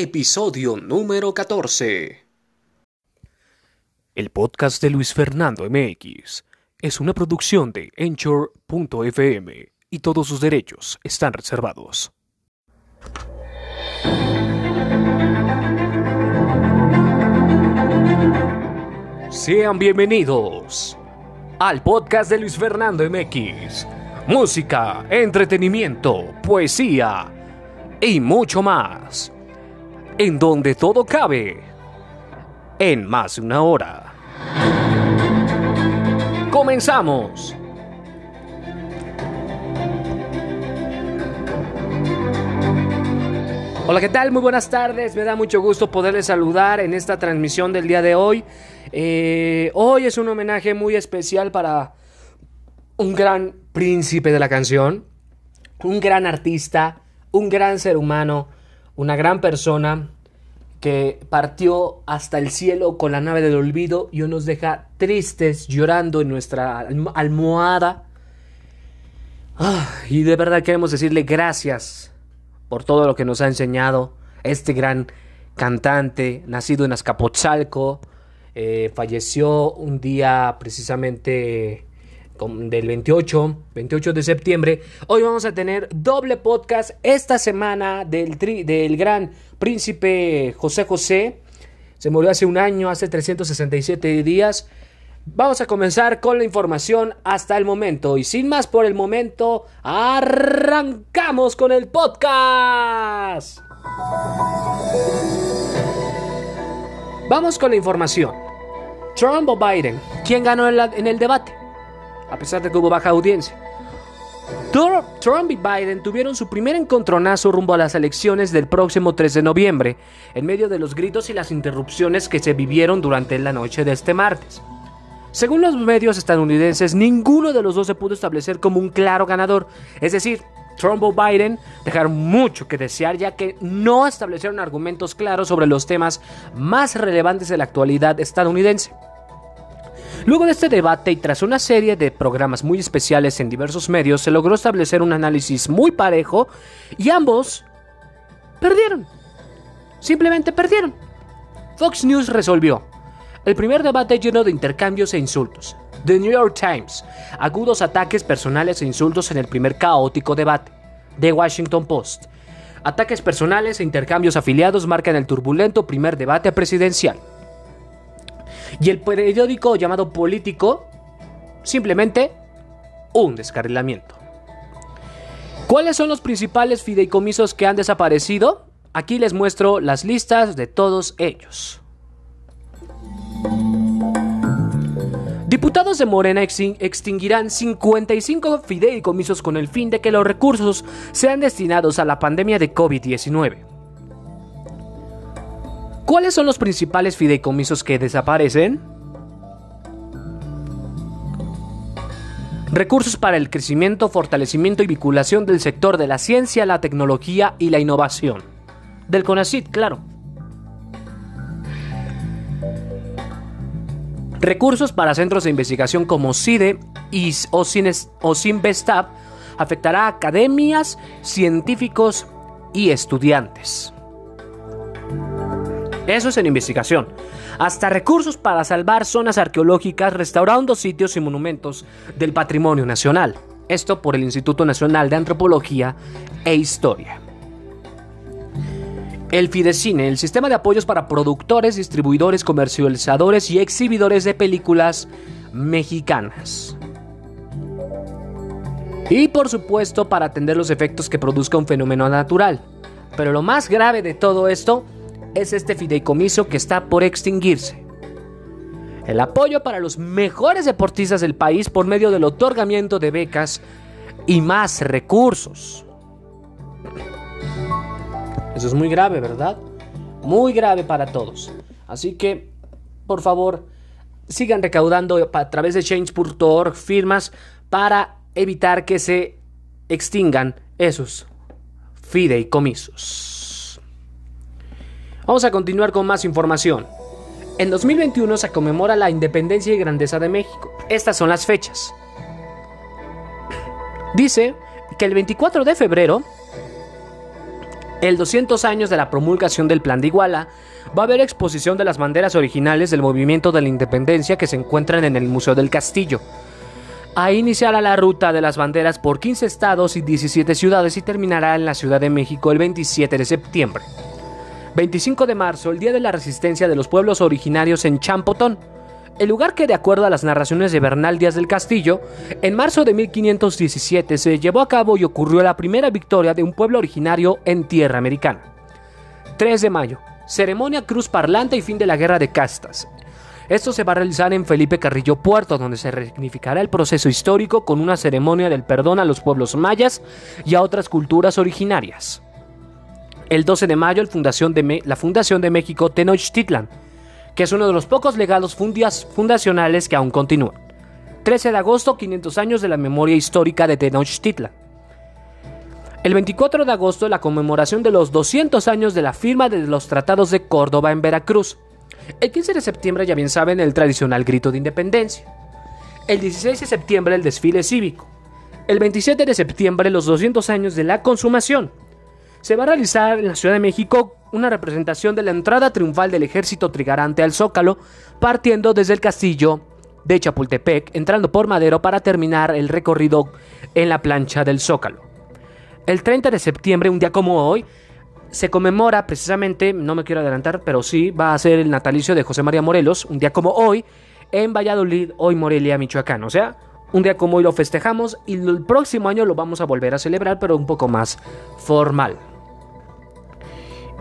episodio número 14. El podcast de Luis Fernando MX es una producción de Anchor.fm y todos sus derechos están reservados. Sean bienvenidos al podcast de Luis Fernando MX. Música, entretenimiento, poesía y mucho más. En donde todo cabe. En más de una hora. Comenzamos. Hola, ¿qué tal? Muy buenas tardes. Me da mucho gusto poderles saludar en esta transmisión del día de hoy. Eh, hoy es un homenaje muy especial para un gran príncipe de la canción, un gran artista, un gran ser humano, una gran persona que partió hasta el cielo con la nave del olvido y nos deja tristes llorando en nuestra almohada. Ah, y de verdad queremos decirle gracias por todo lo que nos ha enseñado este gran cantante, nacido en Azcapotzalco, eh, falleció un día precisamente del 28, 28 de septiembre. Hoy vamos a tener doble podcast esta semana del, del gran príncipe José José. Se murió hace un año, hace 367 días. Vamos a comenzar con la información hasta el momento. Y sin más por el momento, arrancamos con el podcast. Vamos con la información. Trump o Biden, ¿quién ganó en, el debate? A pesar de que hubo baja audiencia. Trump y Biden tuvieron su primer encontronazo rumbo a las elecciones del próximo 3 de noviembre, en medio de los gritos y las interrupciones que se vivieron durante la noche de este martes. Según los medios estadounidenses, ninguno de los dos se pudo establecer como un claro ganador. Es decir, Trump o Biden dejaron mucho que desear ya que no establecieron argumentos claros sobre los temas más relevantes de la actualidad estadounidense. Luego de este debate y tras una serie de programas muy especiales en diversos medios, se logró establecer un análisis muy parejo y ambos perdieron. Simplemente perdieron. Fox News resolvió. El primer debate lleno de intercambios e insultos. The New York Times. Agudos ataques personales e insultos en el primer caótico debate. The Washington Post. Ataques personales e intercambios afiliados marcan el turbulento primer debate presidencial. Y el periódico llamado Político, simplemente un descarrilamiento. ¿Cuáles son los principales fideicomisos que han desaparecido? Aquí les muestro las listas de todos ellos. Diputados de Morena extinguirán 55 fideicomisos con el fin de que los recursos sean destinados a la pandemia de COVID-19. ¿Cuáles son los principales fideicomisos que desaparecen? Recursos para el crecimiento, fortalecimiento y vinculación del sector de la ciencia, la tecnología y la innovación. Del CONACIT, claro. Recursos para centros de investigación como CIDE y, o, o CINVESTAB afectará a academias, científicos y estudiantes. Eso es en investigación. Hasta recursos para salvar zonas arqueológicas restaurando sitios y monumentos del patrimonio nacional. Esto por el Instituto Nacional de Antropología e Historia. El Fidecine, el sistema de apoyos para productores, distribuidores, comercializadores y exhibidores de películas mexicanas. Y por supuesto para atender los efectos que produzca un fenómeno natural. Pero lo más grave de todo esto es este fideicomiso que está por extinguirse. El apoyo para los mejores deportistas del país por medio del otorgamiento de becas y más recursos. Eso es muy grave, ¿verdad? Muy grave para todos. Así que, por favor, sigan recaudando a través de change.org firmas para evitar que se extingan esos fideicomisos. Vamos a continuar con más información. En 2021 se conmemora la independencia y grandeza de México. Estas son las fechas. Dice que el 24 de febrero el 200 años de la promulgación del Plan de Iguala, va a haber exposición de las banderas originales del movimiento de la independencia que se encuentran en el Museo del Castillo. Ahí iniciará la ruta de las banderas por 15 estados y 17 ciudades y terminará en la Ciudad de México el 27 de septiembre. 25 de marzo, el Día de la Resistencia de los Pueblos Originarios en Champotón. El lugar que, de acuerdo a las narraciones de Bernal Díaz del Castillo, en marzo de 1517 se llevó a cabo y ocurrió la primera victoria de un pueblo originario en tierra americana. 3 de mayo, ceremonia cruz parlante y fin de la guerra de castas. Esto se va a realizar en Felipe Carrillo Puerto, donde se resignificará el proceso histórico con una ceremonia del perdón a los pueblos mayas y a otras culturas originarias. El 12 de mayo, la Fundación de México Tenochtitlan que es uno de los pocos legados fundacionales que aún continúan. 13 de agosto, 500 años de la memoria histórica de Tenochtitlan. El 24 de agosto, la conmemoración de los 200 años de la firma de los tratados de Córdoba en Veracruz. El 15 de septiembre, ya bien saben, el tradicional grito de independencia. El 16 de septiembre, el desfile cívico. El 27 de septiembre, los 200 años de la consumación. Se va a realizar en la Ciudad de México una representación de la entrada triunfal del ejército trigarante al Zócalo, partiendo desde el castillo de Chapultepec, entrando por Madero para terminar el recorrido en la plancha del Zócalo. El 30 de septiembre, un día como hoy, se conmemora precisamente, no me quiero adelantar, pero sí, va a ser el natalicio de José María Morelos, un día como hoy, en Valladolid, hoy Morelia, Michoacán. O sea, un día como hoy lo festejamos y el próximo año lo vamos a volver a celebrar, pero un poco más formal.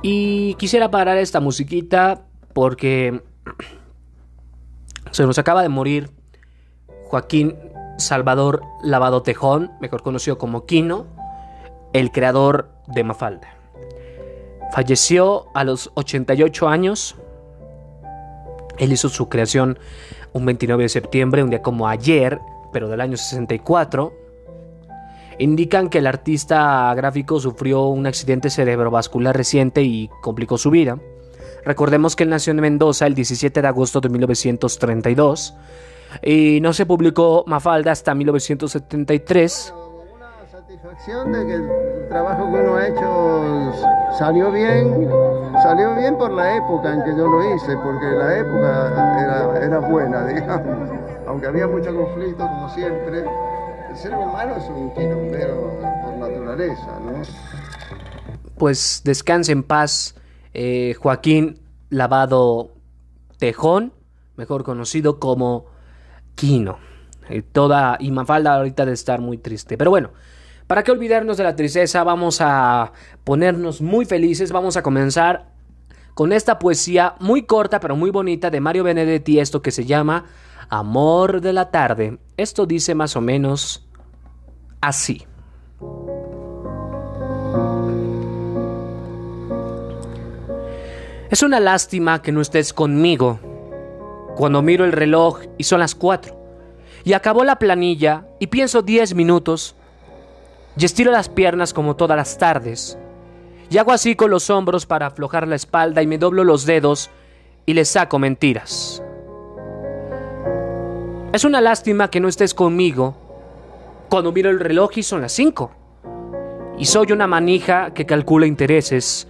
Y quisiera parar esta musiquita porque se nos acaba de morir Joaquín Salvador Lavado Tejón, mejor conocido como Quino, el creador de Mafalda. Falleció a los 88 años. Él hizo su creación un 29 de septiembre, un día como ayer, pero del año 64 indican que el artista gráfico sufrió un accidente cerebrovascular reciente y complicó su vida. Recordemos que él nació en Mendoza el 17 de agosto de 1932 y no se publicó Mafalda hasta 1973. Una satisfacción de que el trabajo que uno ha hecho salió bien, salió bien por la época en que yo lo hice, porque la época era, era buena, digamos, aunque había mucho conflicto como siempre el ser humano es un quilombero por naturaleza, ¿no? Pues descanse en paz, eh, Joaquín Lavado Tejón, mejor conocido como Quino. Y toda y Mafalda ahorita de estar muy triste. Pero bueno, para qué olvidarnos de la tristeza, vamos a ponernos muy felices. Vamos a comenzar con esta poesía muy corta pero muy bonita de Mario Benedetti, esto que se llama Amor de la tarde. Esto dice más o menos así. Es una lástima que no estés conmigo cuando miro el reloj y son las cuatro. Y acabó la planilla y pienso diez minutos y estiro las piernas como todas las tardes. Y hago así con los hombros para aflojar la espalda y me doblo los dedos y le saco mentiras. Es una lástima que no estés conmigo cuando miro el reloj y son las 5. Y soy una manija que calcula intereses,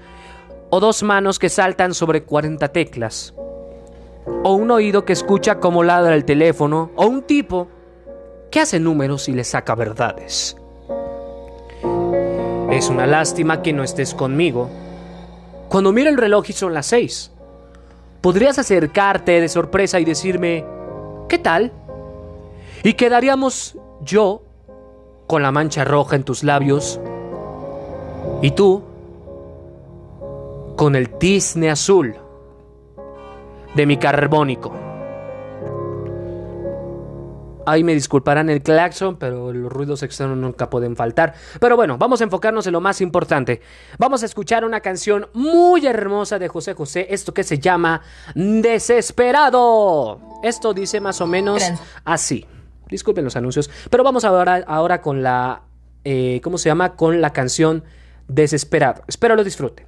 o dos manos que saltan sobre 40 teclas, o un oído que escucha cómo ladra el teléfono, o un tipo que hace números y le saca verdades. Es una lástima que no estés conmigo. Cuando miro el reloj y son las 6, podrías acercarte de sorpresa y decirme, ¿qué tal? Y quedaríamos yo con la mancha roja en tus labios y tú con el tizne azul de mi carbónico. Ahí me disculparán el claxon, pero los ruidos externos nunca pueden faltar. Pero bueno, vamos a enfocarnos en lo más importante. Vamos a escuchar una canción muy hermosa de José José, esto que se llama Desesperado. Esto dice más o menos así. Disculpen los anuncios. Pero vamos ahora, ahora con la. Eh, ¿Cómo se llama? Con la canción Desesperado. Espero lo disfruten.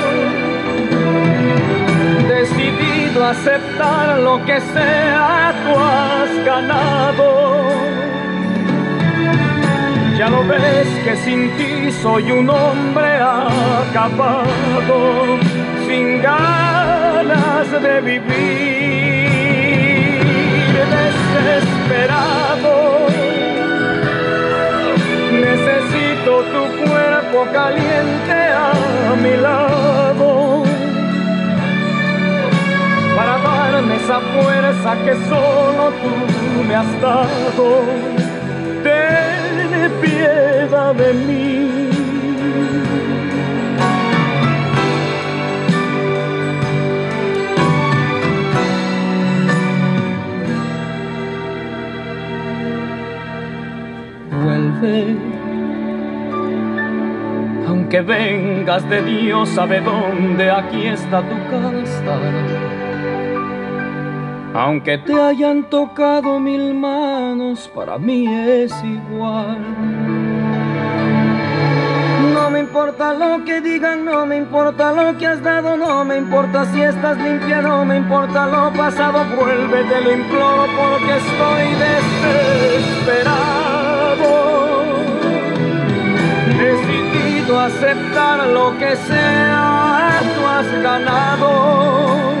aceptar lo que sea, tú has ganado. Ya lo ves que sin ti soy un hombre acabado, sin ganas de vivir, desesperado. Necesito tu cuerpo caliente esa fuerza que solo tú me has dado. Ten piedad de mí. Vuelve aunque vengas de Dios sabe dónde, aquí está tu casa aunque te hayan tocado mil manos, para mí es igual. No me importa lo que digan, no me importa lo que has dado, no me importa si estás limpia, no me importa lo pasado, vuelve, te lo imploro porque estoy desesperado. Decidido a aceptar lo que sea, tú has ganado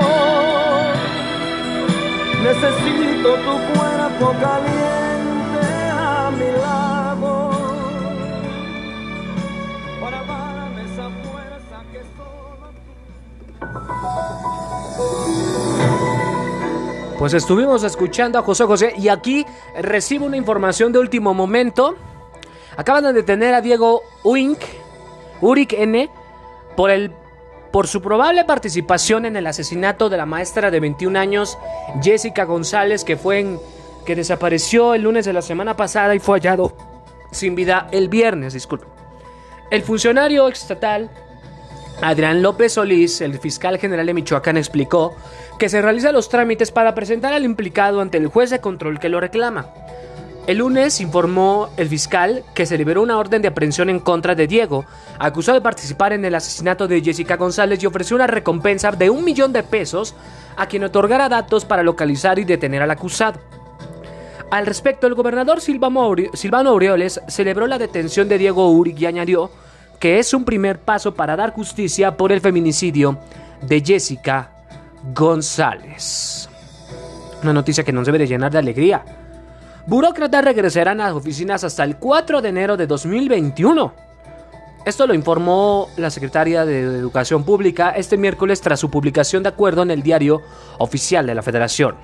Necesito tu cuerpo caliente a mi lado para darme esa fuerza que solo Pues estuvimos escuchando a José José y aquí recibo una información de último momento. Acaban de detener a Diego Uink, Urik N, por el por su probable participación en el asesinato de la maestra de 21 años Jessica González que fue en, que desapareció el lunes de la semana pasada y fue hallado sin vida el viernes, disculpe. El funcionario estatal Adrián López Solís, el fiscal general de Michoacán, explicó que se realizan los trámites para presentar al implicado ante el juez de control que lo reclama. El lunes informó el fiscal que se liberó una orden de aprehensión en contra de Diego, acusado de participar en el asesinato de Jessica González y ofreció una recompensa de un millón de pesos a quien otorgara datos para localizar y detener al acusado. Al respecto, el gobernador Silvano Aureoles celebró la detención de Diego Uri y añadió que es un primer paso para dar justicia por el feminicidio de Jessica González. Una noticia que nos debe de llenar de alegría Burócratas regresarán a las oficinas hasta el 4 de enero de 2021. Esto lo informó la secretaria de Educación Pública este miércoles tras su publicación de acuerdo en el diario oficial de la Federación.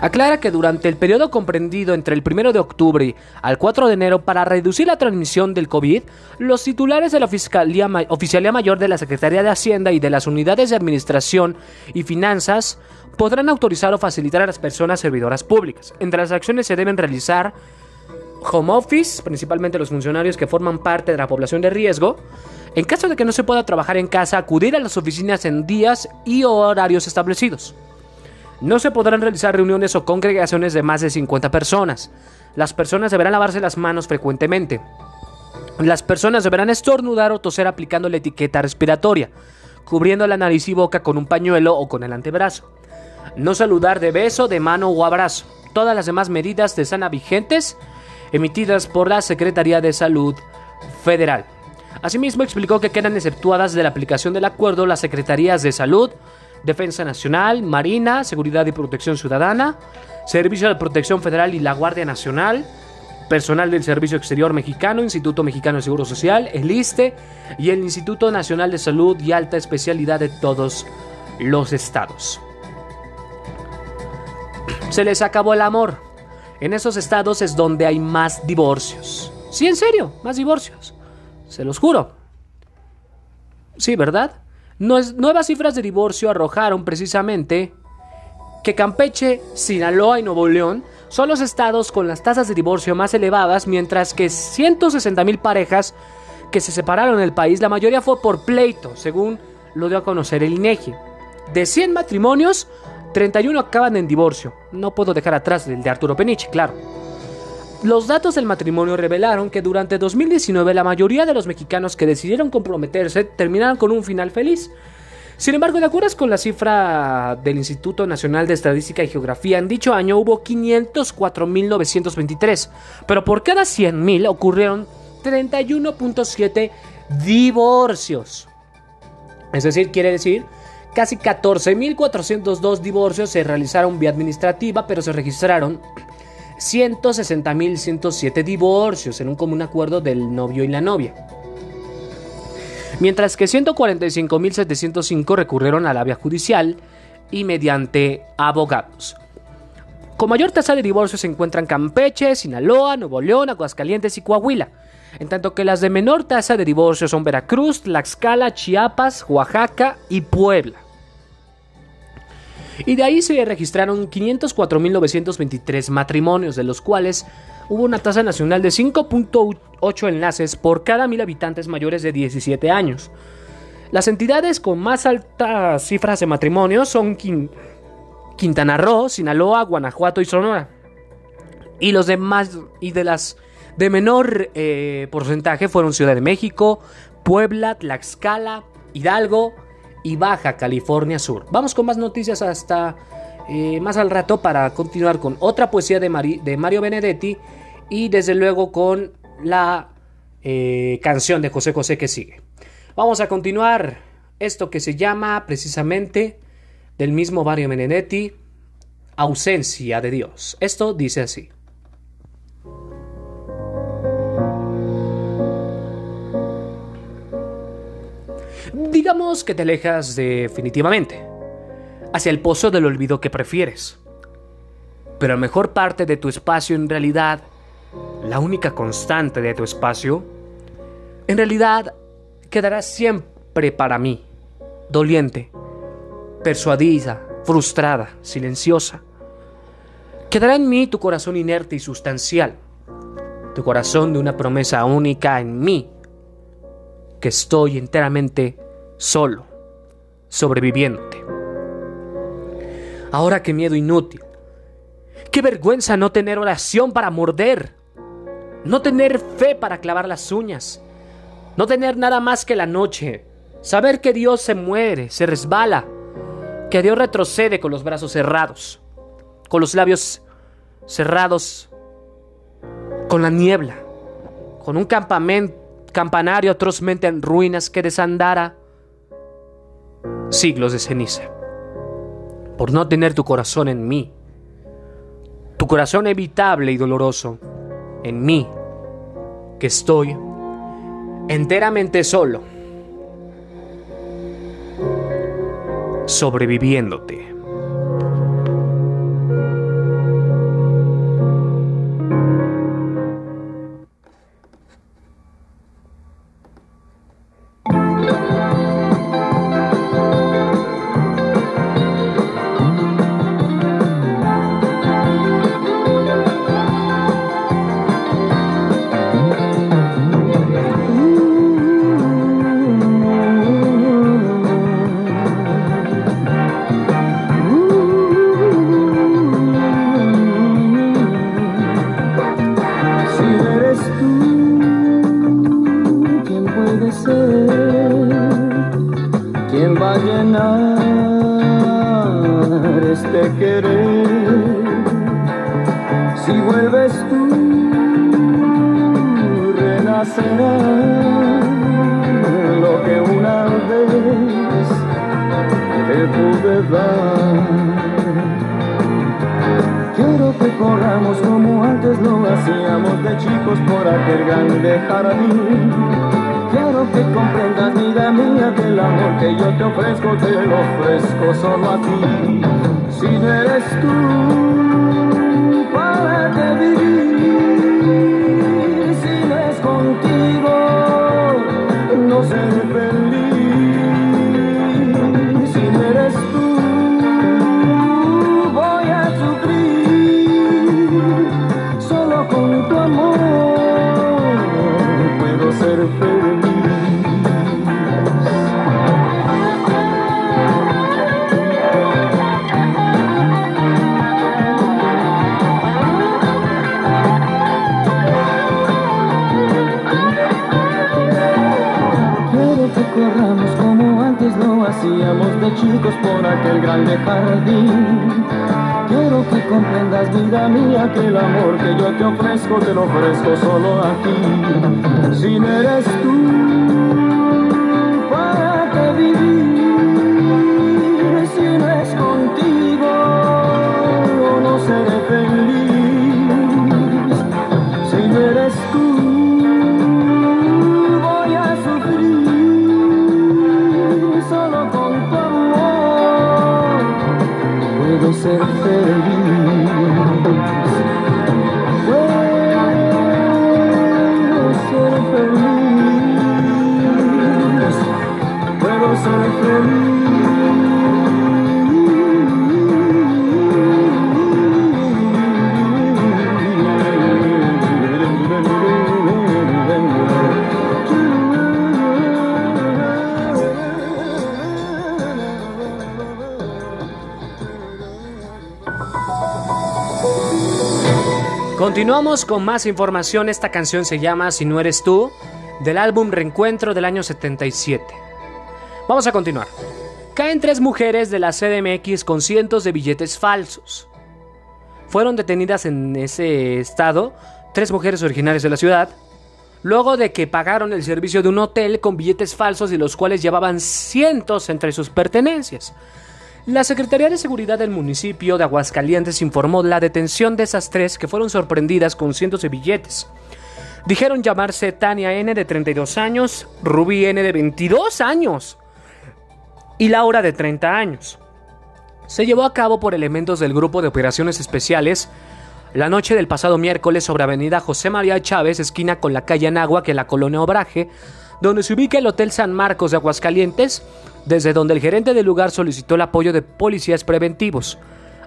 Aclara que durante el periodo comprendido entre el 1 de octubre al 4 de enero para reducir la transmisión del COVID, los titulares de la Fiscalía, Oficialía Mayor de la Secretaría de Hacienda y de las unidades de Administración y Finanzas podrán autorizar o facilitar a las personas servidoras públicas. Entre las acciones se deben realizar home office, principalmente los funcionarios que forman parte de la población de riesgo, En caso de que no se pueda trabajar en casa, acudir a las oficinas en días y horarios establecidos. No se podrán realizar reuniones o congregaciones de más de 50 personas. Las personas deberán lavarse las manos frecuentemente. Las personas deberán estornudar o toser aplicando la etiqueta respiratoria, cubriendo la nariz y boca con un pañuelo o con el antebrazo. No saludar de beso, de mano o abrazo. Todas las demás medidas de sana vigentes emitidas por la Secretaría de Salud Federal. Asimismo, explicó que quedan exceptuadas de la aplicación del acuerdo las Secretarías de Salud, Defensa Nacional, Marina, Seguridad y Protección Ciudadana, Servicio de Protección Federal y la Guardia Nacional, personal del Servicio Exterior Mexicano, Instituto Mexicano de Seguro Social, el ISTE y el Instituto Nacional de Salud y Alta Especialidad de todos los estados. Se les acabó el amor. En esos estados es donde hay más divorcios. Sí, en serio, más divorcios. Se los juro. Sí, ¿verdad? Nuevas cifras de divorcio arrojaron precisamente que Campeche, Sinaloa y Nuevo León son los estados con las tasas de divorcio más elevadas, mientras que 160 mil parejas que se separaron en el país, la mayoría fue por pleito, según lo dio a conocer el INEGI. De 100 matrimonios, 31 acaban en divorcio. No puedo dejar atrás el de Arturo Peniche, claro. Los datos del matrimonio revelaron que durante 2019 la mayoría de los mexicanos que decidieron comprometerse terminaron con un final feliz. Sin embargo, de acuerdo con la cifra del Instituto Nacional de Estadística y Geografía, en dicho año hubo 504.923, pero por cada 100.000 ocurrieron 31.7 divorcios. Es decir, quiere decir, casi 14.402 divorcios se realizaron vía administrativa, pero se registraron 160.107 divorcios en un común acuerdo del novio y la novia. Mientras que 145.705 recurrieron a la vía judicial y mediante abogados. Con mayor tasa de divorcios se encuentran Campeche, Sinaloa, Nuevo León, Aguascalientes y Coahuila, en tanto que las de menor tasa de divorcios son Veracruz, Tlaxcala, Chiapas, Oaxaca y Puebla. Y de ahí se registraron 504.923 matrimonios, de los cuales hubo una tasa nacional de 5.8 enlaces por cada mil habitantes mayores de 17 años. Las entidades con más altas cifras de matrimonios son Quintana Roo, Sinaloa, Guanajuato y Sonora. Y los demás y de las de menor eh, porcentaje fueron Ciudad de México, Puebla, Tlaxcala, Hidalgo, y Baja California Sur. Vamos con más noticias hasta eh, más al rato para continuar con otra poesía de, Mario Benedetti y desde luego con la eh, canción de José José que sigue. Vamos a continuar esto que se llama precisamente del mismo Mario Benedetti, Ausencia de Dios. Esto dice así. Digamos que te alejas definitivamente, hacia el pozo del olvido que prefieres. Pero la mejor parte de tu espacio en realidad, la única constante de tu espacio, en realidad quedará siempre para mí, doliente, persuadida, frustrada, silenciosa. Quedará en mí tu corazón inerte y sustancial, tu corazón de una promesa única en mí, que estoy enteramente solo, sobreviviéndote. Ahora qué miedo inútil. Qué vergüenza no tener oración para morder. No tener fe para clavar las uñas. No tener nada más que la noche. Saber que Dios se muere, se resbala. Que Dios retrocede con los brazos cerrados. Con los labios cerrados. Con la niebla. Con un campanario atrozmente en ruinas que desandara siglos de ceniza, por no tener tu corazón en mí, tu corazón evitable y doloroso en mí, que estoy enteramente solo, sobreviviéndote. Continuamos con más información. Esta canción se llama Si no eres tú, del álbum Reencuentro del año 77. Vamos a continuar. Caen tres mujeres de la CDMX con cientos de billetes falsos. Fueron detenidas en ese estado tres mujeres originarias de la ciudad, luego de que pagaron el servicio de un hotel con billetes falsos y los cuales llevaban cientos entre sus pertenencias. La Secretaría de Seguridad del municipio de Aguascalientes informó la detención de esas tres que fueron sorprendidas con cientos de billetes. Dijeron llamarse Tania N de 32 años, Rubí N de 22 años y Laura de 30 años. Se llevó a cabo por elementos del Grupo de Operaciones Especiales la noche del pasado miércoles sobre Avenida José María Chávez, esquina con la calle Anáhuac en la colonia Obraje, donde se ubica el Hotel San Marcos de Aguascalientes, desde donde el gerente del lugar solicitó el apoyo de policías preventivos.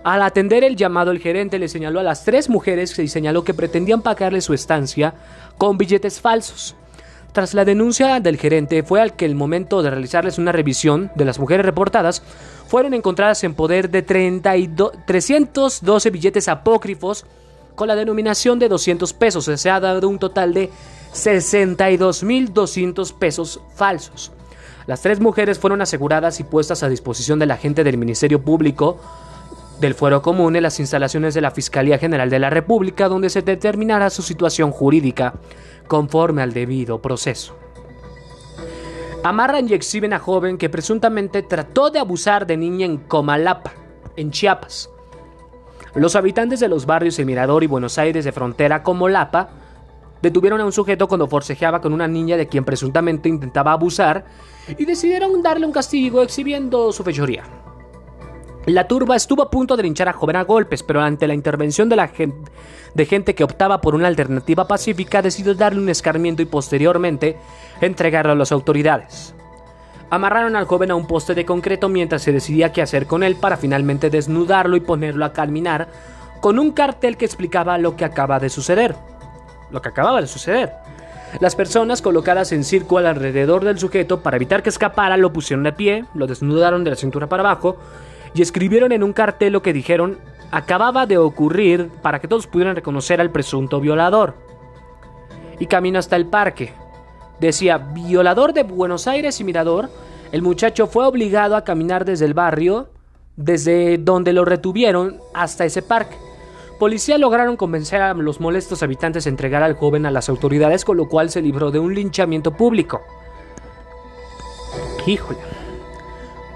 Al atender el llamado, el gerente le señaló a las tres mujeres y señaló que pretendían pagarle su estancia con billetes falsos. Tras la denuncia del gerente fue al que el momento de realizarles una revisión de las mujeres reportadas fueron encontradas en poder de 32 312 billetes apócrifos con la denominación de 200 pesos. Se ha dado un total de 62.200 pesos falsos. Las tres mujeres fueron aseguradas y puestas a disposición de la gente del Ministerio Público del Fuero Común en las instalaciones de la Fiscalía General de la República, donde se determinará su situación jurídica conforme al debido proceso. Amarran y exhiben a joven que presuntamente trató de abusar de niña en Comalapa, en Chiapas. Los habitantes de los barrios El Mirador y Buenos Aires de frontera Comalapa detuvieron a un sujeto cuando forcejeaba con una niña de quien presuntamente intentaba abusar y decidieron darle un castigo exhibiendo su fechoría. La turba estuvo a punto de linchar a joven a golpes, pero ante la intervención de, la gen de gente que optaba por una alternativa pacífica, decidió darle un escarmiento y posteriormente entregarlo a las autoridades. Amarraron al joven a un poste de concreto mientras se decidía qué hacer con él para finalmente desnudarlo y ponerlo a caminar con un cartel que explicaba lo que acaba de suceder. Lo que acababa de suceder. Las personas colocadas en círculo alrededor del sujeto para evitar que escapara lo pusieron de pie, lo desnudaron de la cintura para abajo y escribieron en un cartel lo que dijeron acababa de ocurrir para que todos pudieran reconocer al presunto violador. Y camino hasta el parque. Decía, violador de Buenos Aires y Mirador, el muchacho fue obligado a caminar desde el barrio, desde donde lo retuvieron hasta ese parque. Policía lograron convencer a los molestos habitantes de entregar al joven a las autoridades, con lo cual se libró de un linchamiento público. Híjole.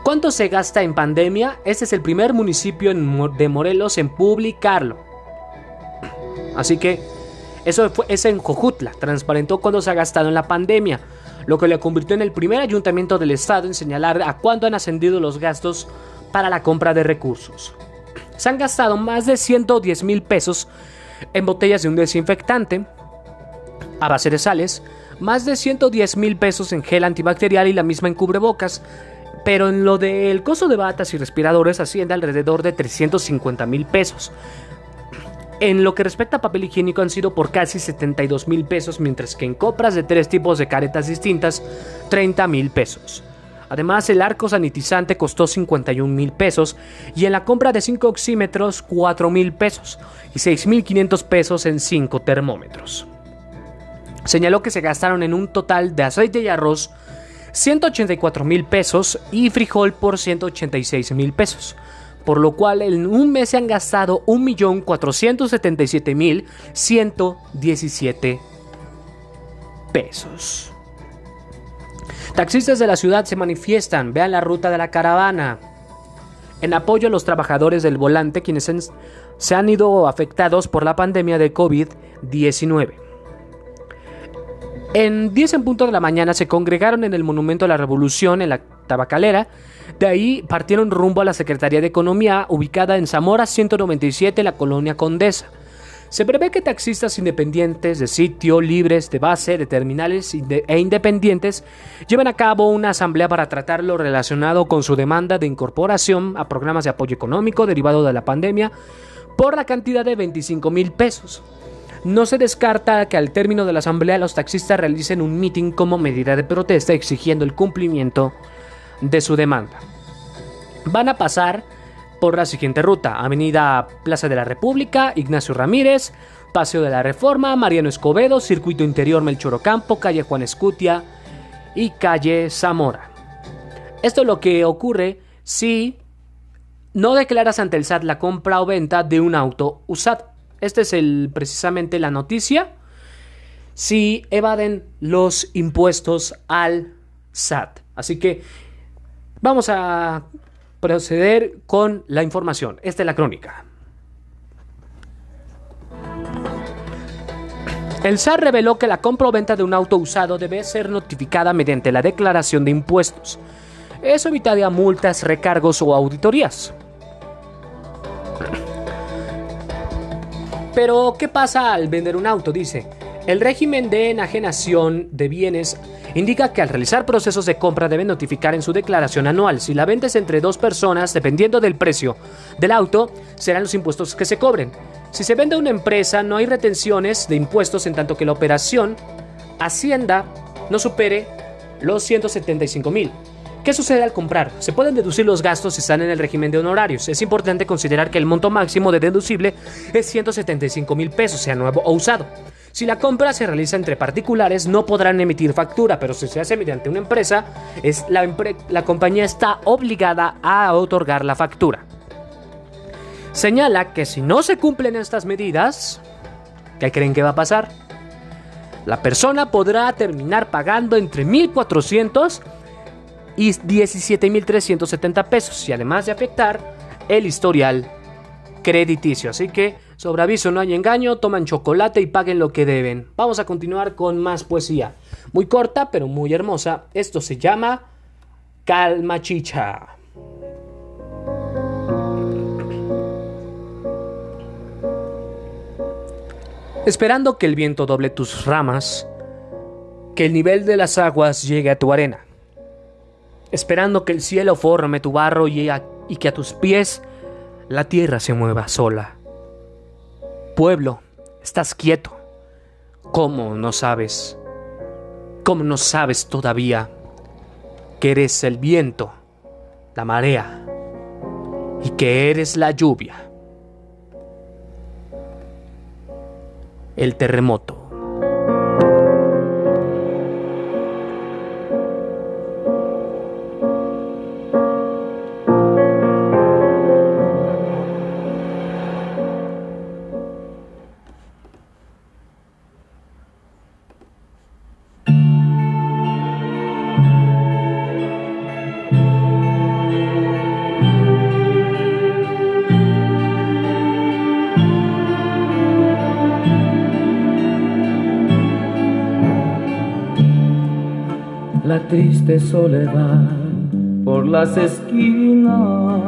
¿Cuánto se gasta en pandemia? Este es el primer municipio de Morelos en publicarlo. Así que eso fue, es en Jojutla. Transparentó cuánto se ha gastado en la pandemia, lo que le convirtió en el primer ayuntamiento del estado en señalar a cuánto han ascendido los gastos para la compra de recursos. Se han gastado más de 110 mil pesos en botellas de un desinfectante a base de sales, más de 110 mil pesos en gel antibacterial y la misma en cubrebocas, pero en lo del costo de batas y respiradores asciende alrededor de 350 mil pesos. En lo que respecta a papel higiénico han sido por casi 72 mil pesos, mientras que en compras de tres tipos de caretas distintas, 30 mil pesos. Además, el arco sanitizante costó 51 mil pesos y en la compra de 5 oxímetros 4 mil pesos y 6.500 pesos en 5 termómetros. Señaló que se gastaron en un total de aceite y arroz 184 mil pesos y frijol por 186 mil pesos, por lo cual en un mes se han gastado 1.477.117 pesos. Taxistas de la ciudad se manifiestan, vean la ruta de la caravana. En apoyo a los trabajadores del volante quienes se han ido afectados por la pandemia de COVID-19. En 10 en punto de la mañana se congregaron en el Monumento a la Revolución en la Tabacalera. De ahí partieron rumbo a la Secretaría de Economía, ubicada en Zamora 197, la colonia Condesa. Se prevé que taxistas independientes de sitio, libres de base, de terminales e independientes lleven a cabo una asamblea para tratar lo relacionado con su demanda de incorporación a programas de apoyo económico derivado de la pandemia por la cantidad de 25 mil pesos. No se descarta que al término de la asamblea los taxistas realicen un mitin como medida de protesta exigiendo el cumplimiento de su demanda. Van a pasar por la siguiente ruta: Avenida Plaza de la República, Ignacio Ramírez, Paseo de la Reforma, Mariano Escobedo, Circuito Interior Melchor Ocampo, Calle Juan Escutia y Calle Zamora. Esto es lo que ocurre si no declaras ante el SAT la compra o venta de un auto usado. Esta es el, precisamente la noticia. Si evaden los impuestos al SAT. Así que vamos a proceder con la información. Esta es la crónica. El SAT reveló que la compra o venta de un auto usado debe ser notificada mediante la declaración de impuestos. Eso evitaría multas, recargos o auditorías. Pero, ¿qué pasa al vender un auto? Dice, el régimen de enajenación de bienes indica que al realizar procesos de compra deben notificar en su declaración anual si la venta es entre dos personas, dependiendo del precio del auto, serán los impuestos que se cobren. Si se vende a una empresa, no hay retenciones de impuestos en tanto que la operación Hacienda no supere los 175 mil. ¿Qué sucede al comprar? Se pueden deducir los gastos si están en el régimen de honorarios. Es importante considerar que el monto máximo de deducible es 175 mil pesos, sea nuevo o usado. Si la compra se realiza entre particulares, no podrán emitir factura, pero si se hace mediante una empresa, es la, la compañía está obligada a otorgar la factura. Señala que si no se cumplen estas medidas, ¿qué creen que va a pasar? La persona podrá terminar pagando entre 1.400 y 17.370 pesos y además de afectar el historial crediticio. Así que sobre aviso no hay engaño, toman chocolate y paguen lo que deben. Vamos a continuar con más poesía. Muy corta pero muy hermosa. Esto se llama Calma Chicha. Esperando que el viento doble tus ramas, que el nivel de las aguas llegue a tu arena esperando que el cielo forme tu barro y, que a tus pies la tierra se mueva sola. Pueblo, estás quieto. ¿Cómo no sabes? ¿Cómo no sabes todavía que eres el viento, la marea y que eres la lluvia? El terremoto. Soledad por las esquinas,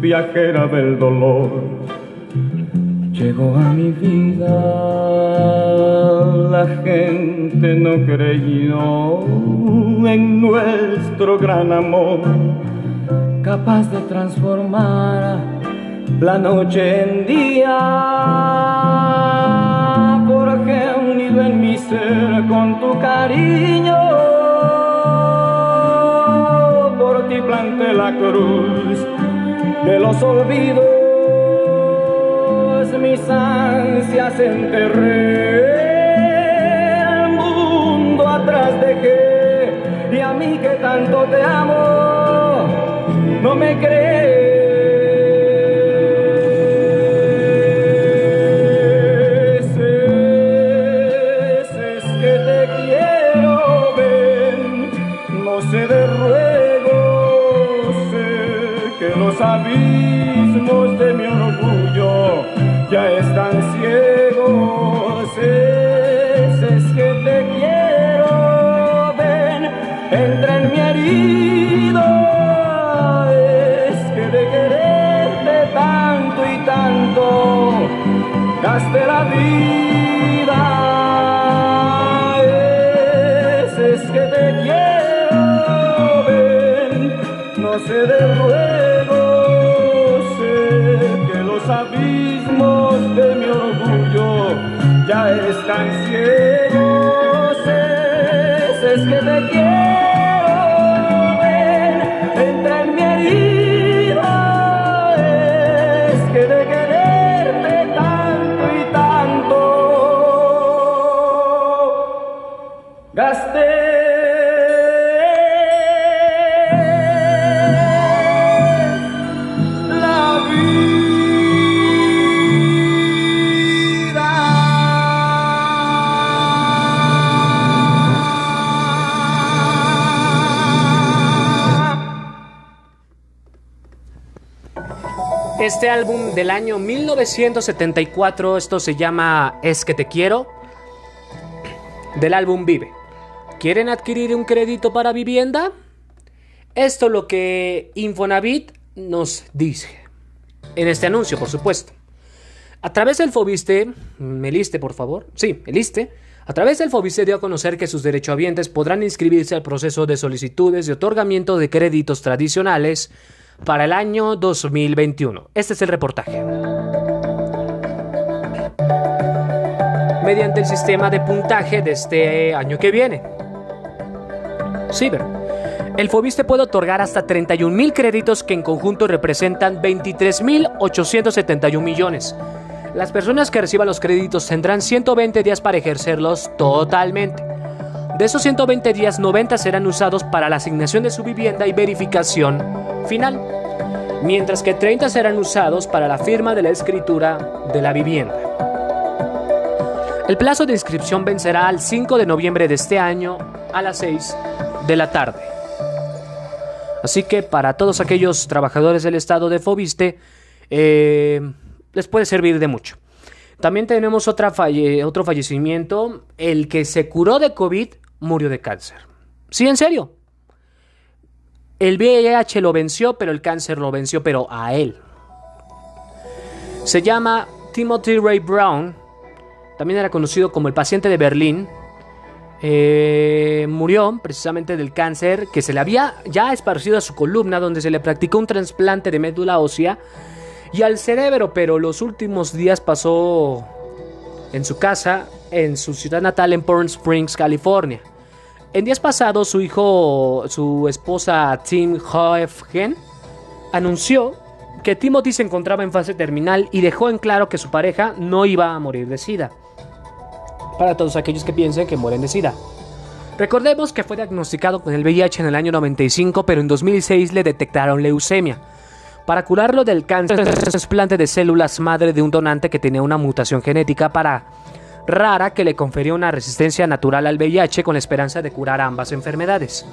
viajera del dolor, llegó a mi vida. La gente no creyó en nuestro gran amor, capaz de transformar la noche en día, porque unido en mi ser con tu cariño, planté la cruz de los olvidos, mis ansias enterré, el mundo atrás dejé, y a mí que tanto te amo, no me crees. Este álbum del año 1974, esto se llama Es que te quiero, del álbum Vive. ¿Quieren adquirir un crédito para vivienda? Esto es lo que Infonavit nos dice. En este anuncio, por supuesto. A través del Fobiste, Meliste, por favor. Sí, Meliste. A través del Fobiste dio a conocer que sus derechohabientes podrán inscribirse al proceso de solicitudes de otorgamiento de créditos tradicionales para el año 2021. Este es el reportaje. Mediante el sistema de puntaje de este año que viene. Ciber. El Fobiste puede otorgar hasta 31 mil créditos que en conjunto representan 23.871 millones. Las personas que reciban los créditos tendrán 120 días para ejercerlos totalmente. De esos 120 días, 90 serán usados para la asignación de su vivienda y verificación final, mientras que 30 serán usados para la firma de la escritura de la vivienda. El plazo de inscripción vencerá al 5 de noviembre de este año a las 6 de la tarde. Así que para todos aquellos trabajadores del estado de Fobiste, eh, les puede servir de mucho. También tenemos otro fallecimiento. El que se curó de COVID murió de cáncer. Sí, en serio. El VIH lo venció, pero el cáncer lo venció, pero a él. Se llama Timothy Ray Brown. También era conocido como el paciente de Berlín. Eh, murió precisamente del cáncer que se le había ya esparcido a su columna, donde se le practicó un trasplante de médula ósea y al cerebro, pero los últimos días pasó en su casa, en su ciudad natal, en Palm Springs, California. En días pasados, su hijo, su esposa Tim Hoefgen, anunció que Timothy se encontraba en fase terminal y dejó en claro que su pareja no iba a morir de SIDA. Para todos aquellos que piensen que mueren de SIDA. Recordemos que fue diagnosticado con el VIH en el año 95, pero en 2006 le detectaron leucemia. Para curarlo del cáncer, trasplante de células madre de un donante que tenía una mutación genética para rara que le confería una resistencia natural al VIH con la esperanza de curar ambas enfermedades.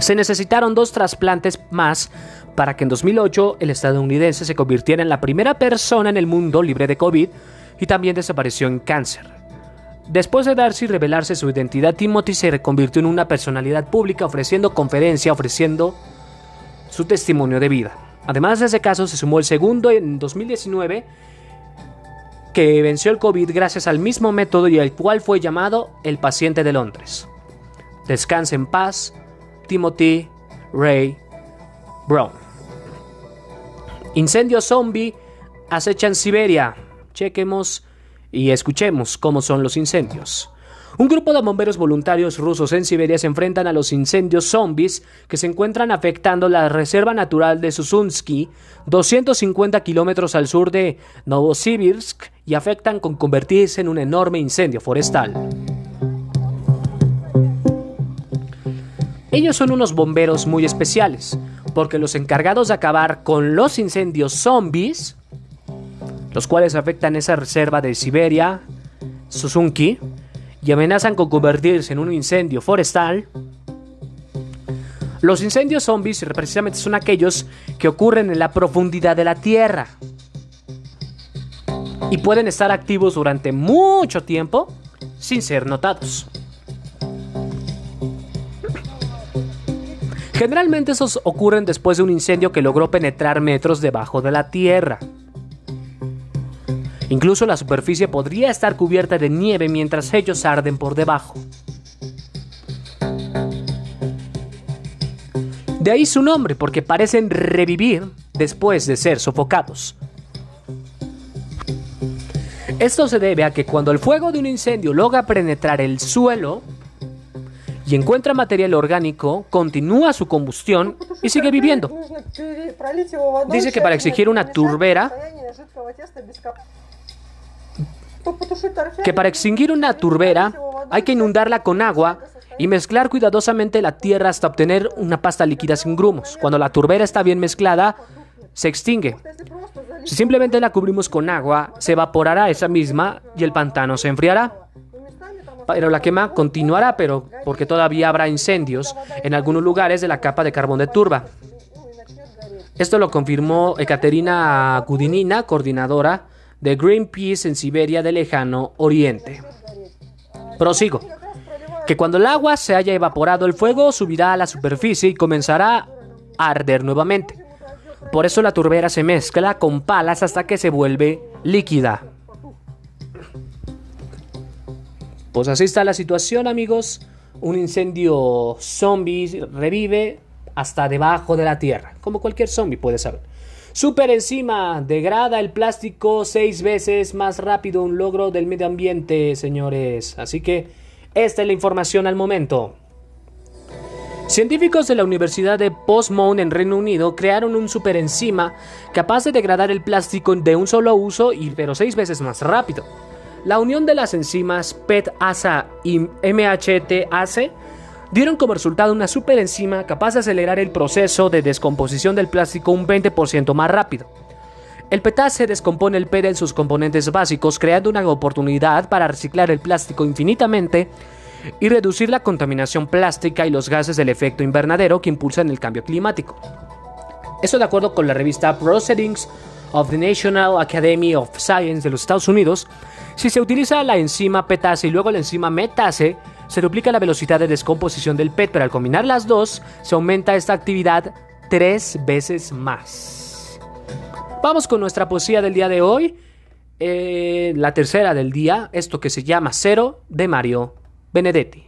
Se necesitaron dos trasplantes más para que en 2008 el estadounidense se convirtiera en la primera persona en el mundo libre de COVID y también desapareció en cáncer. Después de Darcy revelarse su identidad, Timothy se reconvirtió en una personalidad pública ofreciendo conferencia, ofreciendo su testimonio de vida. Además de ese caso, se sumó el segundo en 2019 que venció el COVID gracias al mismo método y al cual fue llamado el paciente de Londres. Descanse en paz, Timothy Ray Brown. Incendio zombie acecha en Siberia. Chequemos y escuchemos cómo son los incendios. Un grupo de bomberos voluntarios rusos en Siberia se enfrentan a los incendios zombies que se encuentran afectando la reserva natural de Susunsky, 250 kilómetros al sur de Novosibirsk, y afectan con convertirse en un enorme incendio forestal. Ellos son unos bomberos muy especiales, porque los encargados de acabar con los incendios zombies, los cuales afectan esa reserva de Siberia, Susunki, y amenazan con convertirse en un incendio forestal, los incendios zombies precisamente son aquellos que ocurren en la profundidad de la Tierra y pueden estar activos durante mucho tiempo sin ser notados. Generalmente esos ocurren después de un incendio que logró penetrar metros debajo de la Tierra. Incluso la superficie podría estar cubierta de nieve mientras ellos arden por debajo. De ahí su nombre, porque parecen revivir después de ser sofocados. Esto se debe a que cuando el fuego de un incendio logra penetrar el suelo y encuentra material orgánico, continúa su combustión y sigue viviendo. Dice que para exigir una turbera que para extinguir una turbera hay que inundarla con agua y mezclar cuidadosamente la tierra hasta obtener una pasta líquida sin grumos. Cuando la turbera está bien mezclada, se extingue. Si simplemente la cubrimos con agua, se evaporará esa misma y el pantano se enfriará. Pero la quema continuará, pero porque todavía habrá incendios en algunos lugares de la capa de carbón de turba. Esto lo confirmó Ekaterina Gudinina, coordinadora de Greenpeace en Siberia del lejano oriente. Prosigo. Que cuando el agua se haya evaporado, el fuego subirá a la superficie y comenzará a arder nuevamente. Por eso la turbera se mezcla con palas hasta que se vuelve líquida. Pues así está la situación, amigos. Un incendio zombie revive hasta debajo de la tierra, como cualquier zombie puede saber. Super enzima degrada el plástico seis veces más rápido, un logro del medio ambiente, señores. Así que esta es la información al momento. Científicos de la Universidad de Portsmouth en Reino Unido crearon un superenzima capaz de degradar el plástico de un solo uso y pero seis veces más rápido. La unión de las enzimas PET-ASA y MHT-ACE dieron como resultado una superenzima capaz de acelerar el proceso de descomposición del plástico un 20% más rápido. El se descompone el PET en sus componentes básicos, creando una oportunidad para reciclar el plástico infinitamente y reducir la contaminación plástica y los gases del efecto invernadero que impulsan el cambio climático. Esto de acuerdo con la revista Proceedings of the National Academy of Science de los Estados Unidos, si se utiliza la enzima PETase y luego la enzima metase, se duplica la velocidad de descomposición del PET, pero al combinar las dos se aumenta esta actividad tres veces más. Vamos con nuestra poesía del día de hoy, eh, la tercera del día, esto que se llama Cero de Mario Benedetti.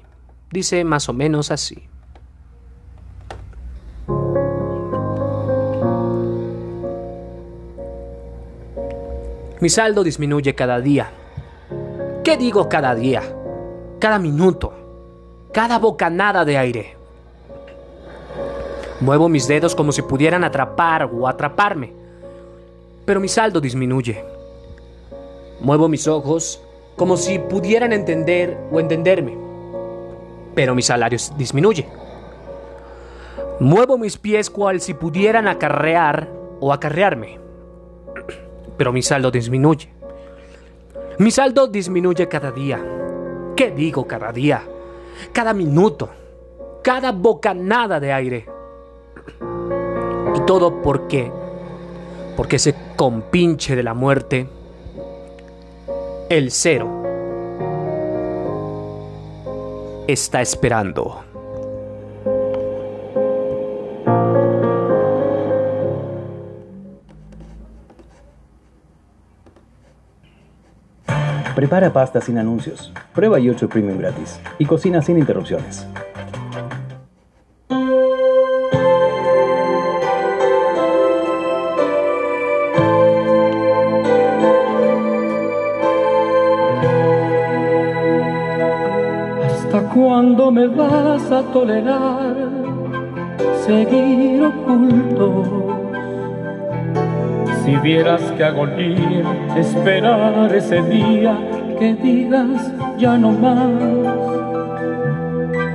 Dice más o menos así. Mi saldo disminuye cada día. ¿Qué digo cada día? Cada minuto, cada bocanada de aire. Muevo mis dedos como si pudieran atrapar o atraparme, pero mi saldo disminuye. Muevo mis ojos como si pudieran entender o entenderme, pero mi salario disminuye. Muevo mis pies cual si pudieran acarrear o acarrearme, pero mi saldo disminuye. Mi saldo disminuye cada día. ¿Qué digo cada día? Cada minuto, cada bocanada de aire. Y todo por qué? Porque ese compinche de la muerte, el cero, está esperando. Prepara pasta sin anuncios, prueba YouTube Premium gratis y cocina sin interrupciones. ¿Hasta cuándo me vas a tolerar seguir oculto? Si vieras que agonía esperar ese día que digas ya no más.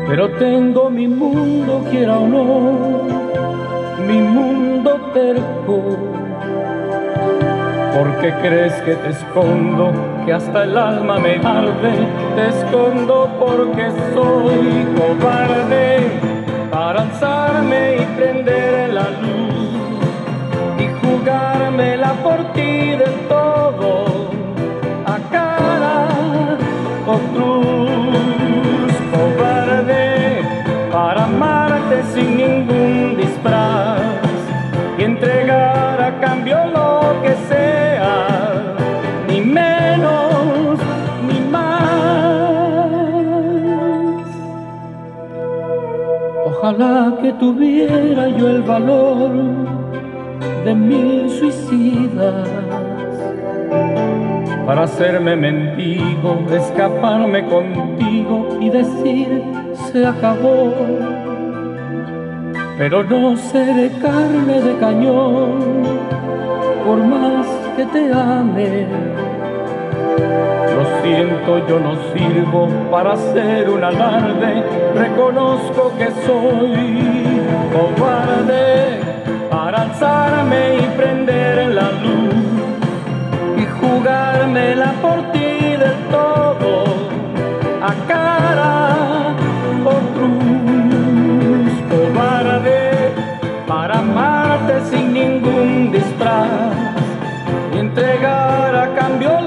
Pero tengo mi mundo, quiera o no, mi mundo terco. ¿Por qué crees que te escondo? Que hasta el alma me arde. Te escondo porque soy cobarde para alzarme y prender la luz y jugármela por ti del todo o cruz cobarde para amarte sin ningún disfraz y entregar a cambio lo que sea ni menos ni más. Ojalá que tuviera yo el valor de mil suicidas para hacerme escaparme contigo y decir se acabó. Pero no seré carne de cañón, por más que te ame. Lo siento, yo no sirvo para hacer un alarde, reconozco que soy cobarde para alzarme y prender la luz y jugármela por ti del todo a cara o cruz cobarde para amarte sin ningún disfraz y entregar a cambio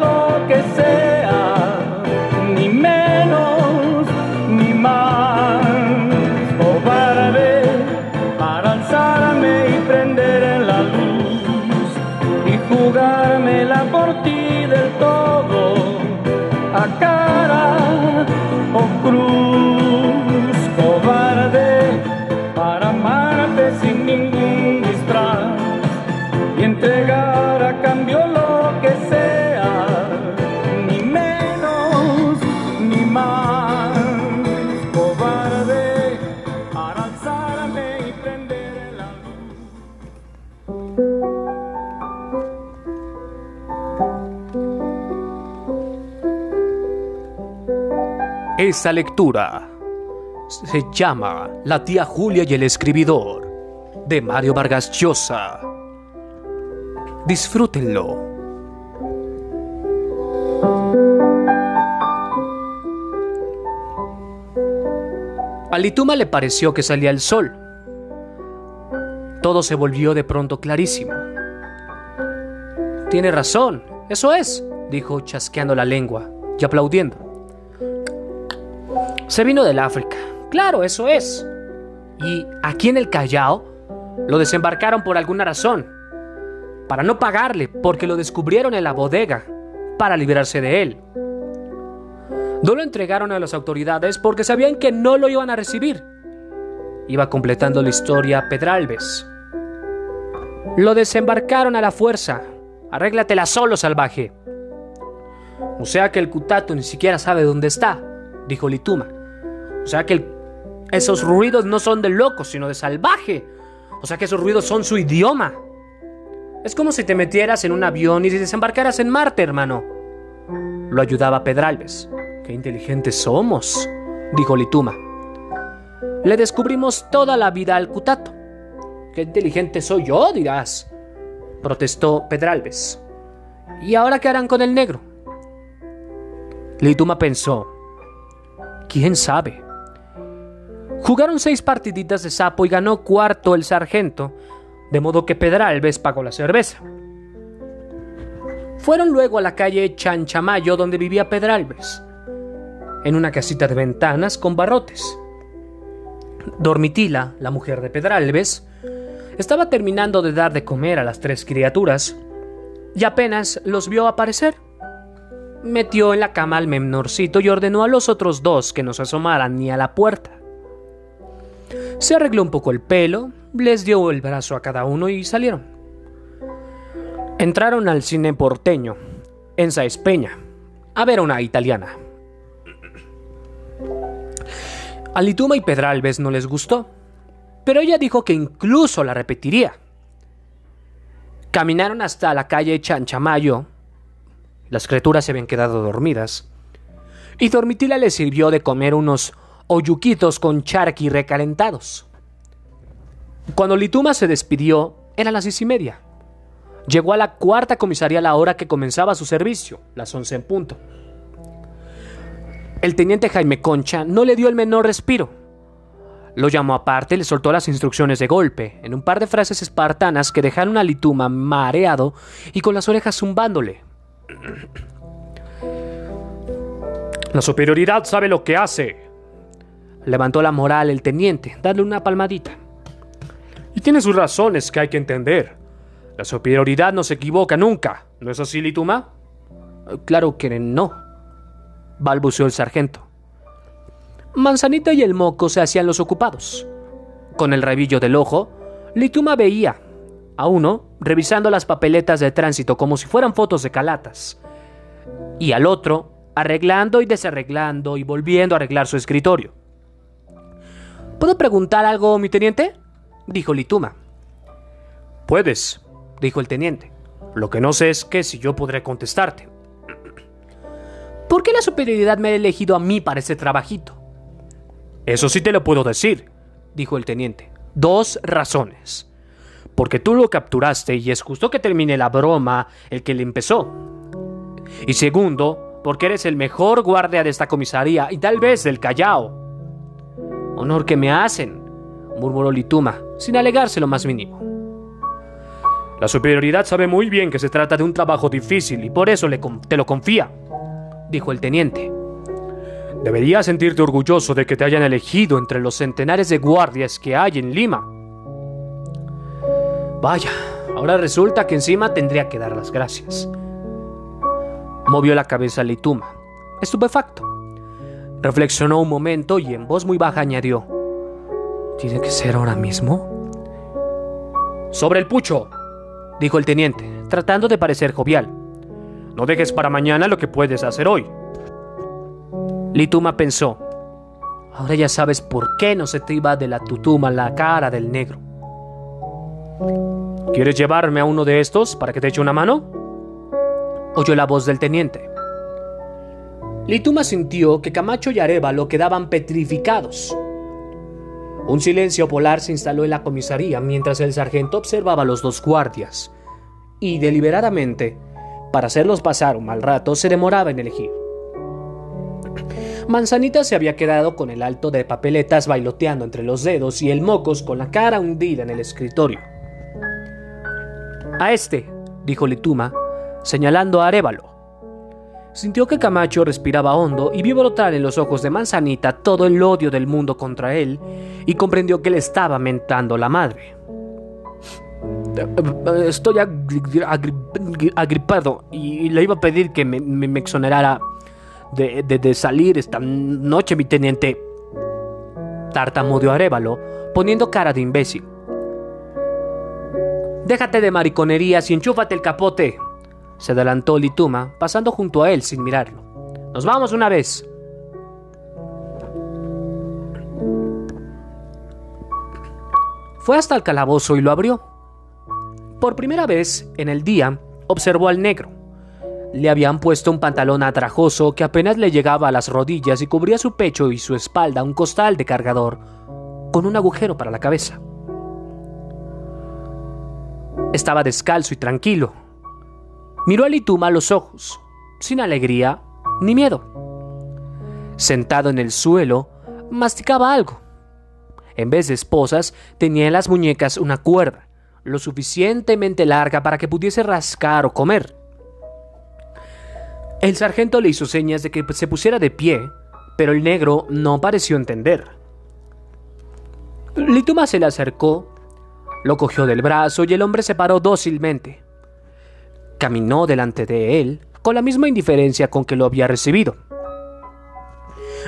cara Esta lectura se llama La tía Julia y el escribidor de Mario Vargas Llosa. Disfrútenlo. A Lituma le pareció que salía el sol. Todo se volvió de pronto clarísimo. Tiene razón, eso es, dijo chasqueando la lengua y aplaudiendo. Se vino del África. Claro, eso es. Y aquí en el Callao lo desembarcaron por alguna razón. Para no pagarle, porque lo descubrieron en la bodega, para liberarse de él. No lo entregaron a las autoridades porque sabían que no lo iban a recibir. Iba completando la historia Pedralbes. Lo desembarcaron a la fuerza. Arréglatela solo, salvaje. O sea que el Cutato ni siquiera sabe dónde está, dijo Lituma. O sea que esos ruidos no son de loco, sino de salvaje. O sea que esos ruidos son su idioma. Es como si te metieras en un avión y desembarcaras en Marte, hermano. Lo ayudaba Pedralbes. Qué inteligentes somos, dijo Lituma. Le descubrimos toda la vida al Cutato. Qué inteligente soy yo, dirás, protestó Pedralbes. ¿Y ahora qué harán con el negro? Lituma pensó. ¿Quién sabe? Jugaron seis partiditas de sapo y ganó cuarto el sargento, de modo que Pedralbes pagó la cerveza. Fueron luego a la calle Chanchamayo donde vivía Pedralbes. en una casita de ventanas con barrotes. Dormitila, la mujer de Pedralbes, estaba terminando de dar de comer a las tres criaturas y apenas los vio aparecer. Metió en la cama al menorcito y ordenó a los otros dos que no se asomaran ni a la puerta. Se arregló un poco el pelo, les dio el brazo a cada uno y salieron. Entraron al cine porteño, en Saespeña, a ver una italiana. A Lituma y Pedralbes no les gustó, pero ella dijo que incluso la repetiría. Caminaron hasta la calle Chanchamayo. Las criaturas se habían quedado dormidas. Y Dormitila les sirvió de comer unos oyuquitos con charqui recalentados. Cuando Lituma se despidió, eran las seis y media. Llegó a la cuarta comisaría a la hora que comenzaba su servicio, las once en punto. El teniente Jaime Concha no le dio el menor respiro. Lo llamó aparte y le soltó las instrucciones de golpe, en un par de frases espartanas que dejaron a Lituma mareado y con las orejas zumbándole. La superioridad sabe lo que hace. Levantó la moral el teniente, dadle una palmadita. Y tiene sus razones que hay que entender. La superioridad no se equivoca nunca, ¿no es así, Lituma? Claro que no, balbuceó el sargento. Manzanita y el moco se hacían los ocupados. Con el rebillo del ojo, Lituma veía a uno revisando las papeletas de tránsito como si fueran fotos de calatas, y al otro arreglando y desarreglando y volviendo a arreglar su escritorio. ¿Puedo preguntar algo, mi teniente? dijo Lituma. Puedes, dijo el teniente. Lo que no sé es que si yo podré contestarte. ¿Por qué la superioridad me ha elegido a mí para ese trabajito? Eso sí te lo puedo decir, dijo el teniente. Dos razones. Porque tú lo capturaste y es justo que termine la broma el que le empezó. Y segundo, porque eres el mejor guardia de esta comisaría y tal vez del Callao. Honor que me hacen, murmuró Lituma, sin alegarse lo más mínimo. La superioridad sabe muy bien que se trata de un trabajo difícil y por eso le te lo confía, dijo el teniente. Deberías sentirte orgulloso de que te hayan elegido entre los centenares de guardias que hay en Lima. Vaya, ahora resulta que encima tendría que dar las gracias. Movió la cabeza Lituma, estupefacto. Reflexionó un momento y en voz muy baja añadió, ¿Tiene que ser ahora mismo? Sobre el pucho, dijo el teniente, tratando de parecer jovial. No dejes para mañana lo que puedes hacer hoy. Lituma pensó, ahora ya sabes por qué no se te iba de la tutuma la cara del negro. ¿Quieres llevarme a uno de estos para que te eche una mano? Oyó la voz del teniente. Lituma sintió que Camacho y Arevalo quedaban petrificados. Un silencio polar se instaló en la comisaría mientras el sargento observaba a los dos guardias y deliberadamente, para hacerlos pasar un mal rato, se demoraba en elegir. Manzanita se había quedado con el alto de papeletas bailoteando entre los dedos y el mocos con la cara hundida en el escritorio. A este, dijo Lituma, señalando a Arevalo. Sintió que Camacho respiraba hondo y vio brotar en los ojos de Manzanita todo el odio del mundo contra él y comprendió que le estaba mentando la madre. Estoy agripado y le iba a pedir que me, exonerara de, de, salir esta noche, mi teniente. Tartamudeó Arevalo, poniendo cara de imbécil. Déjate de mariconerías y enchúfate el capote, se adelantó Lituma, pasando junto a él sin mirarlo. Nos vamos una vez. Fue hasta el calabozo y lo abrió. Por primera vez en el día observó al negro. Le habían puesto un pantalón atrajoso que apenas le llegaba a las rodillas y cubría su pecho y su espalda un costal de cargador con un agujero para la cabeza. Estaba descalzo y tranquilo, Miró a Lituma a los ojos, sin alegría ni miedo. Sentado en el suelo, masticaba algo. En vez de esposas, tenía en las muñecas una cuerda, lo suficientemente larga para que pudiese rascar o comer. El sargento le hizo señas de que se pusiera de pie, pero el negro no pareció entender. Lituma se le acercó, lo cogió del brazo y el hombre se paró dócilmente. Caminó delante de él con la misma indiferencia con que lo había recibido.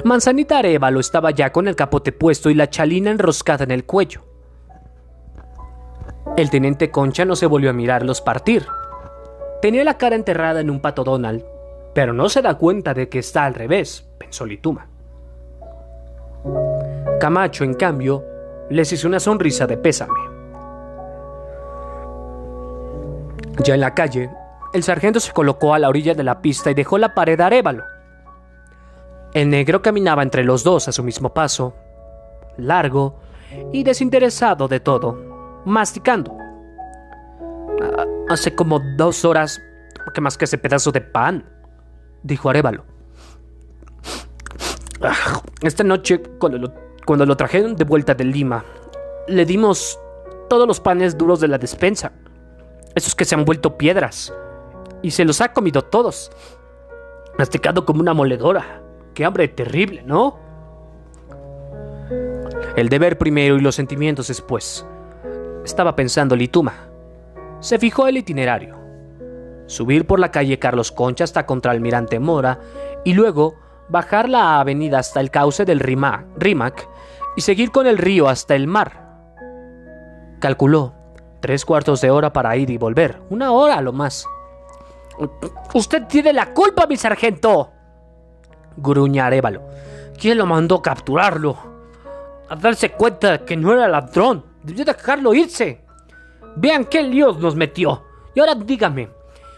Manzanita Arevalo estaba ya con el capote puesto y la chalina enroscada en el cuello. El teniente Concha no se volvió a mirarlos partir. Tenía la cara enterrada en un pato Donald, pero no se da cuenta de que está al revés, pensó Lituma. Camacho, en cambio, les hizo una sonrisa de pésame. Ya en la calle, el sargento se colocó a la orilla de la pista y dejó la pared a Arevalo. El negro caminaba entre los dos a su mismo paso, largo y desinteresado de todo, masticando. Hace como dos horas que más que ese pedazo de pan, dijo Arevalo. Ah, esta noche, cuando lo, cuando lo trajeron de vuelta de Lima, le dimos todos los panes duros de la despensa, esos que se han vuelto piedras, y se los ha comido todos, masticado como una moledora. Qué hambre terrible, ¿no? El deber primero y los sentimientos después. Estaba pensando Lituma. Se fijó el itinerario. Subir por la calle Carlos Concha hasta contra Almirante Mora y luego bajar la avenida hasta el cauce del Rimac y seguir con el río hasta el mar. Calculó tres cuartos de hora para ir y volver, una hora a lo más. Usted tiene la culpa, mi sargento, gruña Arevalo. ¿Quién lo mandó capturarlo? A darse cuenta de que no era ladrón. Debió dejarlo irse. Vean qué líos nos metió. Y ahora dígame,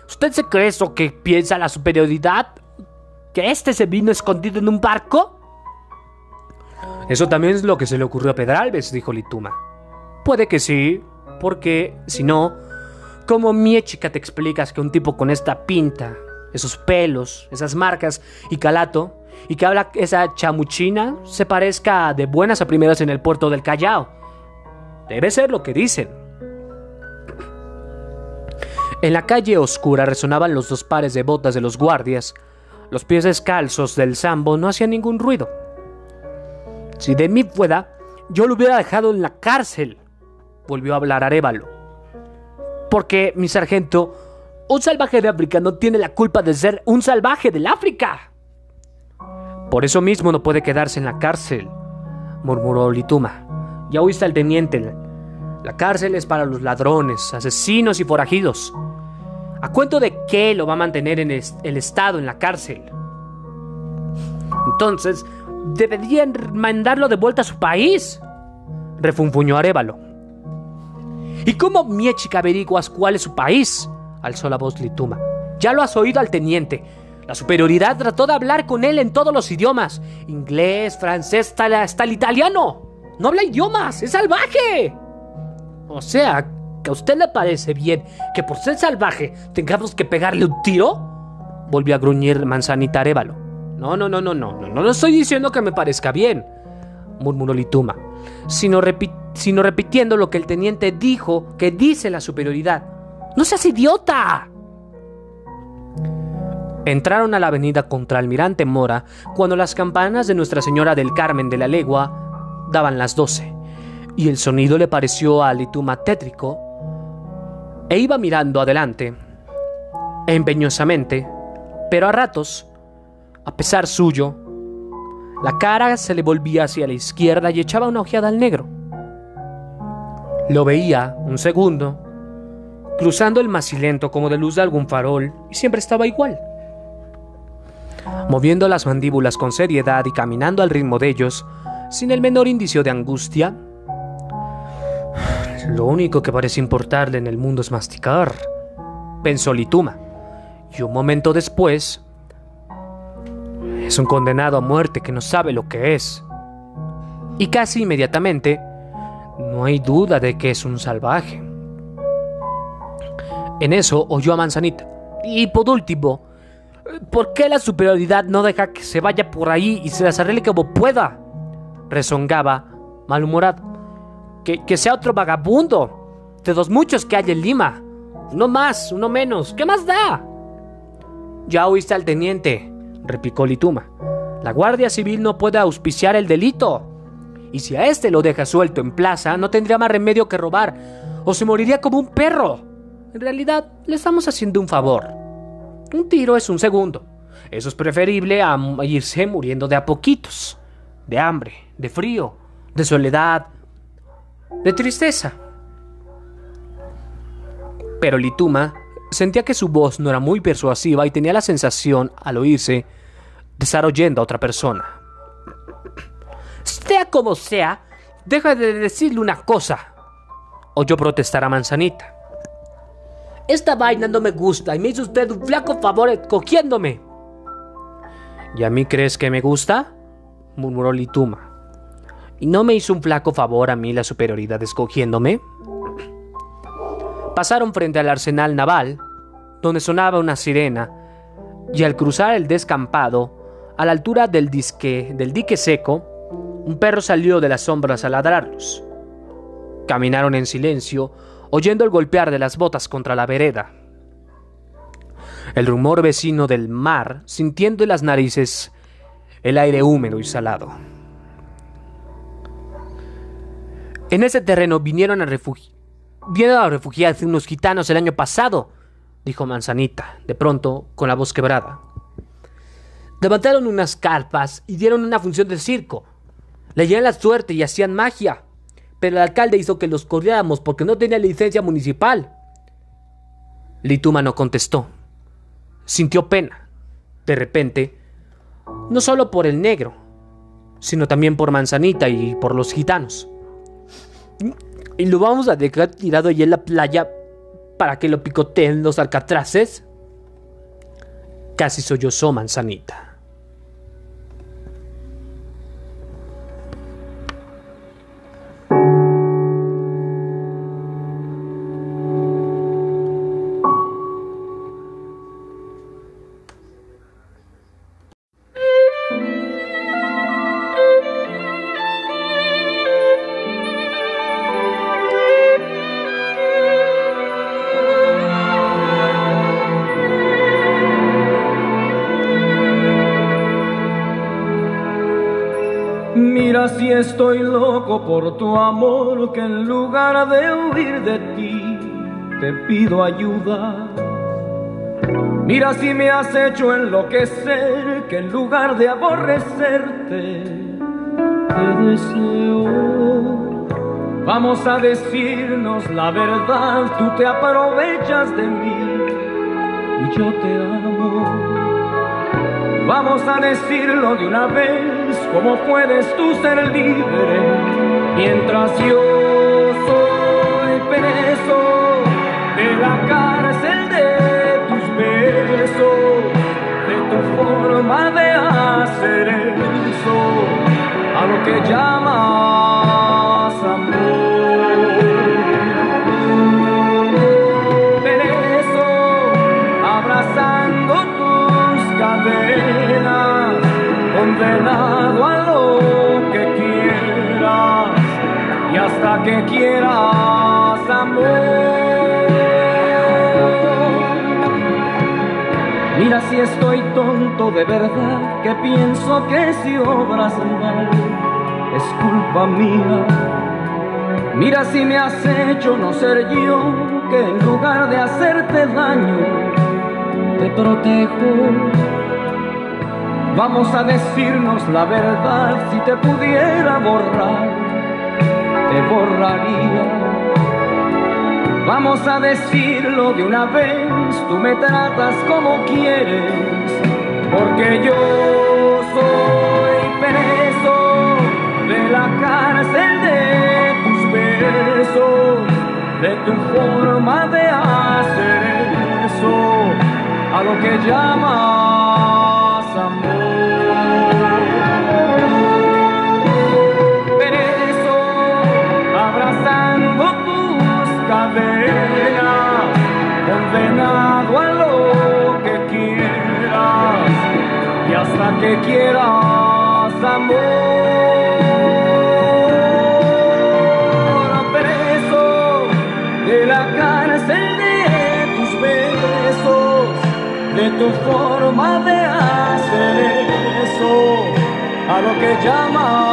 ¿usted se cree eso que piensa la superioridad? ¿Que este se vino escondido en un barco? Eso también es lo que se le ocurrió a Pedralbes, dijo Lituma. Puede que sí, porque si no, ¿cómo chica te explicas que un tipo con esta pinta, esos pelos, esas marcas y calato, y que habla esa chamuchina, se parezca de buenas a primeras en el puerto del Callao? Debe ser lo que dicen. En la calle oscura resonaban los dos pares de botas de los guardias. Los pies descalzos del sambo no hacían ningún ruido. Si de mí fuera, yo lo hubiera dejado en la cárcel, volvió a hablar Arevalo. Porque, mi sargento, un salvaje de África no tiene la culpa de ser un salvaje del África. Por eso mismo no puede quedarse en la cárcel, murmuró Lituma. Ya oíste al teniente. La cárcel es para los ladrones, asesinos y forajidos. ¿A cuento de qué lo va a mantener en el Estado en la cárcel? Entonces, deberían mandarlo de vuelta a su país, refunfuñó Arevalo. ¿Y cómo Miechica averiguas cuál es su país? alzó la voz Lituma. Ya lo has oído al teniente. La superioridad trató de hablar con él en todos los idiomas. Inglés, francés, hasta el italiano. No habla idiomas, es salvaje. O sea, ¿Que a usted le parece bien que por ser salvaje tengamos que pegarle un tiro? Volvió a gruñir Manzanita Arevalo. No, no, no, no, no, no, no, estoy diciendo que me parezca bien, murmuró Lituma, sino, sino repitiendo lo que el teniente dijo que dice la superioridad. ¡No seas idiota! Entraron a la avenida contra Almirante Mora cuando las campanas de Nuestra Señora del Carmen de la Legua daban las doce, y el sonido le pareció a Lituma tétrico e iba mirando adelante, empeñosamente, pero a ratos, a pesar suyo, la cara se le volvía hacia la izquierda y echaba una ojeada al negro. Lo veía un segundo, cruzando el macilento como de luz de algún farol, y siempre estaba igual. Moviendo las mandíbulas con seriedad y caminando al ritmo de ellos, sin el menor indicio de angustia, lo único que parece importarle en el mundo es masticar, pensó Lituma. Y un momento después, es un condenado a muerte que no sabe lo que es. Y casi inmediatamente, no hay duda de que es un salvaje. En eso oyó a Manzanita. Y por último, ¿por qué la superioridad no deja que se vaya por ahí y se las arregle como pueda? Rezongaba, malhumorado que, sea otro vagabundo, de los muchos que hay en Lima. Uno más, uno menos, ¿qué más da? Ya oíste al teniente, replicó Lituma. La Guardia Civil no puede auspiciar el delito. Y si a este lo deja suelto en plaza, no tendría más remedio que robar, o se moriría como un perro. En realidad, le estamos haciendo un favor. Un tiro es un segundo. Eso es preferible a irse muriendo de a poquitos. De hambre, de frío, de soledad, de tristeza. Pero Lituma sentía que su voz no era muy persuasiva y tenía la sensación, al oírse, de estar oyendo a otra persona. Sea como sea, deja de decirle una cosa. Oyó protestar a Manzanita. Esta vaina no me gusta y me hizo usted un flaco favor escogiéndome. ¿Y a mí crees que me gusta? murmuró Lituma. ¿Y no me hizo un flaco favor a mí la superioridad escogiéndome? Pasaron frente al arsenal naval, donde sonaba una sirena, y al cruzar el descampado, a la altura del, disque, del dique seco, un perro salió de las sombras a ladrarlos. Caminaron en silencio, oyendo el golpear de las botas contra la vereda. El rumor vecino del mar, sintiendo en las narices el aire húmedo y salado. En ese terreno vinieron a, vinieron a refugiarse unos gitanos el año pasado, dijo Manzanita, de pronto, con la voz quebrada. Levantaron unas carpas y dieron una función de circo. Leían la suerte y hacían magia. Pero el alcalde hizo que los corriéramos porque no tenía licencia municipal. Lituma no contestó. Sintió pena. De repente, no solo por el negro, sino también por Manzanita y por los gitanos. ¿Y lo vamos a dejar tirado allí en la playa para que lo picoteen los alcatraces? Casi sollozó Manzanita. Por tu amor, que en lugar de huir de ti, te pido ayuda. Mira si me has hecho enloquecer, que en lugar de aborrecerte, te deseo. Vamos a decirnos la verdad, tú te aprovechas de mí y yo te amo. Vamos a decirlo de una vez, ¿cómo puedes tú ser libre mientras yo soy preso de la cárcel de tus besos, de tu forma de hacer eso, a lo que llamas Mira si estoy tonto de verdad, que pienso que si obras mal es culpa mía. Mira si me has hecho no ser yo, que en lugar de hacerte daño, te protejo. Vamos a decirnos la verdad, si te pudiera borrar, te borraría. Vamos a decirlo de una vez, tú me tratas como quieres, porque yo soy preso de la cárcel de tus besos, de tu forma de hacer eso, a lo que llamas amor. Que quieras amor. Preso de la cárcel de tus besos, de tu forma de hacer eso a lo que llamas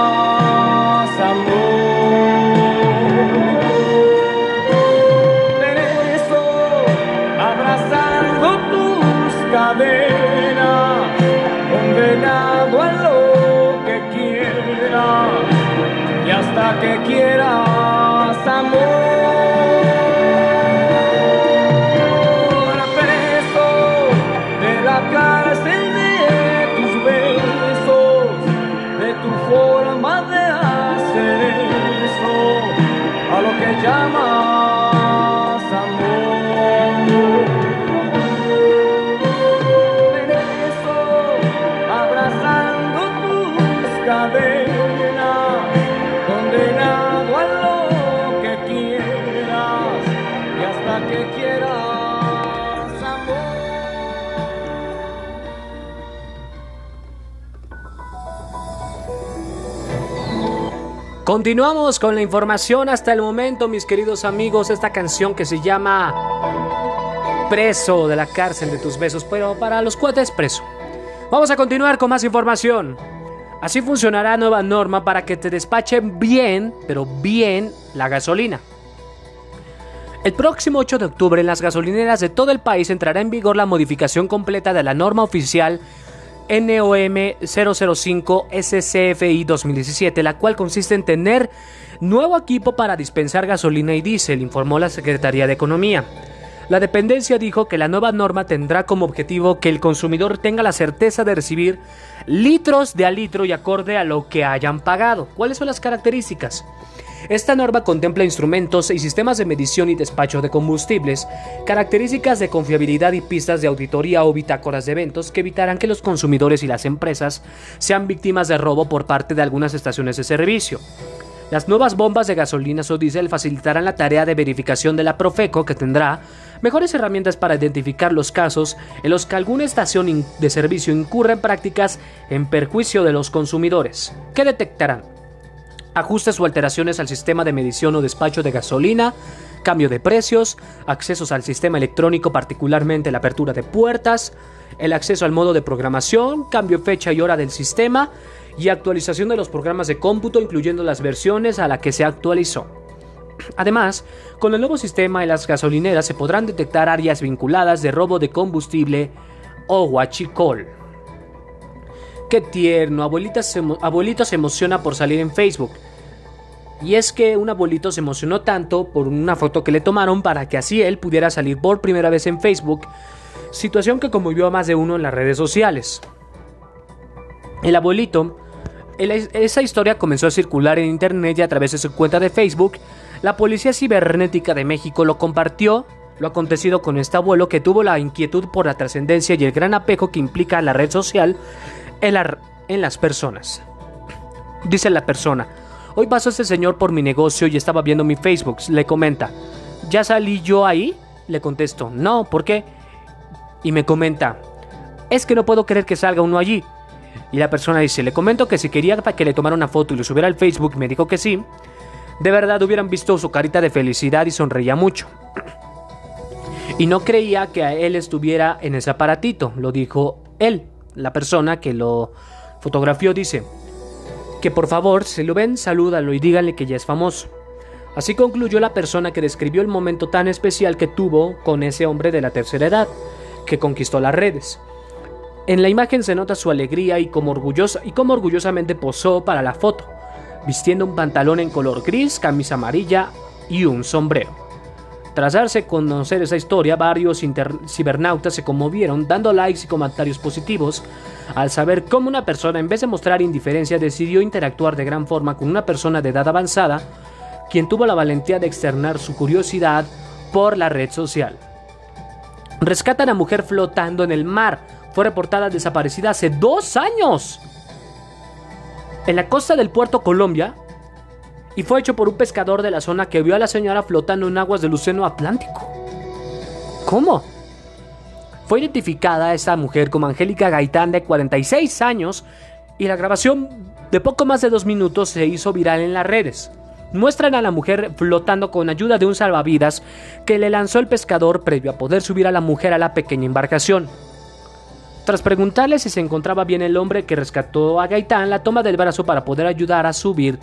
que quieras Continuamos con la información hasta el momento, mis queridos amigos. Esta canción que se llama Preso de la cárcel de tus besos, pero para los cuates preso. Vamos a continuar con más información. Así funcionará nueva norma para que te despachen bien, pero bien, la gasolina. El próximo 8 de octubre en las gasolineras de todo el país entrará en vigor la modificación completa de la norma oficial NOM 005 SCFI 2017, la cual consiste en tener nuevo equipo para dispensar gasolina y diésel, informó la Secretaría de Economía. La dependencia dijo que la nueva norma tendrá como objetivo que el consumidor tenga la certeza de recibir litros de a litro y acorde a lo que hayan pagado. ¿Cuáles son las características? Esta norma contempla instrumentos y sistemas de medición y despacho de combustibles, características de confiabilidad y pistas de auditoría o bitácoras de eventos que evitarán que los consumidores y las empresas sean víctimas de robo por parte de algunas estaciones de servicio. Las nuevas bombas de gasolina o diésel facilitarán la tarea de verificación de la Profeco que tendrá mejores herramientas para identificar los casos en los que alguna estación de servicio incurra en prácticas en perjuicio de los consumidores. ¿Qué detectarán? ajustes o alteraciones al sistema de medición o despacho de gasolina, cambio de precios, accesos al sistema electrónico, particularmente la apertura de puertas, el acceso al modo de programación, cambio fecha y hora del sistema y actualización de los programas de cómputo, incluyendo las versiones a la que se actualizó. Además, con el nuevo sistema en las gasolineras se podrán detectar áreas vinculadas de robo de combustible o huachicol. Qué tierno, abuelita se abuelito se emociona por salir en Facebook. Y es que un abuelito se emocionó tanto por una foto que le tomaron para que así él pudiera salir por primera vez en Facebook, situación que conmovió a más de uno en las redes sociales. El abuelito, el- esa historia comenzó a circular en internet y a través de su cuenta de Facebook, la Policía Cibernética de México lo compartió lo acontecido con este abuelo que tuvo la inquietud por la trascendencia y el gran apego que implica la red social en, en las personas. Dice la persona, hoy pasó este señor por mi negocio y estaba viendo mi Facebook, le comenta, ¿ya salí yo ahí? Le contesto, no, ¿por qué? Y me comenta, es que no puedo creer que salga uno allí. Y la persona dice, le comento que si quería que le tomara una foto y lo subiera al Facebook, me dijo que sí. De verdad hubieran visto su carita de felicidad y sonreía mucho. Y no creía que a él estuviera en ese aparatito, lo dijo él, la persona que lo fotografió, dice que por favor, si lo ven, salúdalo y díganle que ya es famoso. Así concluyó la persona que describió el momento tan especial que tuvo con ese hombre de la tercera edad, que conquistó las redes. En la imagen se nota su alegría y como orgullosa y como orgullosamente posó para la foto, vistiendo un pantalón en color gris, camisa amarilla y un sombrero. Tras darse a conocer esa historia, varios cibernautas se conmovieron dando likes y comentarios positivos al saber cómo una persona en vez de mostrar indiferencia decidió interactuar de gran forma con una persona de edad avanzada, quien tuvo la valentía de externar su curiosidad por la red social. Rescatan a mujer flotando en el mar. Fue reportada desaparecida hace dos años. En la costa del puerto Colombia. Y fue hecho por un pescador de la zona que vio a la señora flotando en aguas del Océano Atlántico. ¿Cómo? Fue identificada esta mujer como Angélica Gaitán de 46 años y la grabación de poco más de dos minutos se hizo viral en las redes. Muestran a la mujer flotando con ayuda de un salvavidas que le lanzó el pescador previo a poder subir a la mujer a la pequeña embarcación. Tras preguntarle si se encontraba bien el hombre que rescató a Gaitán, la toma del brazo para poder ayudar a subir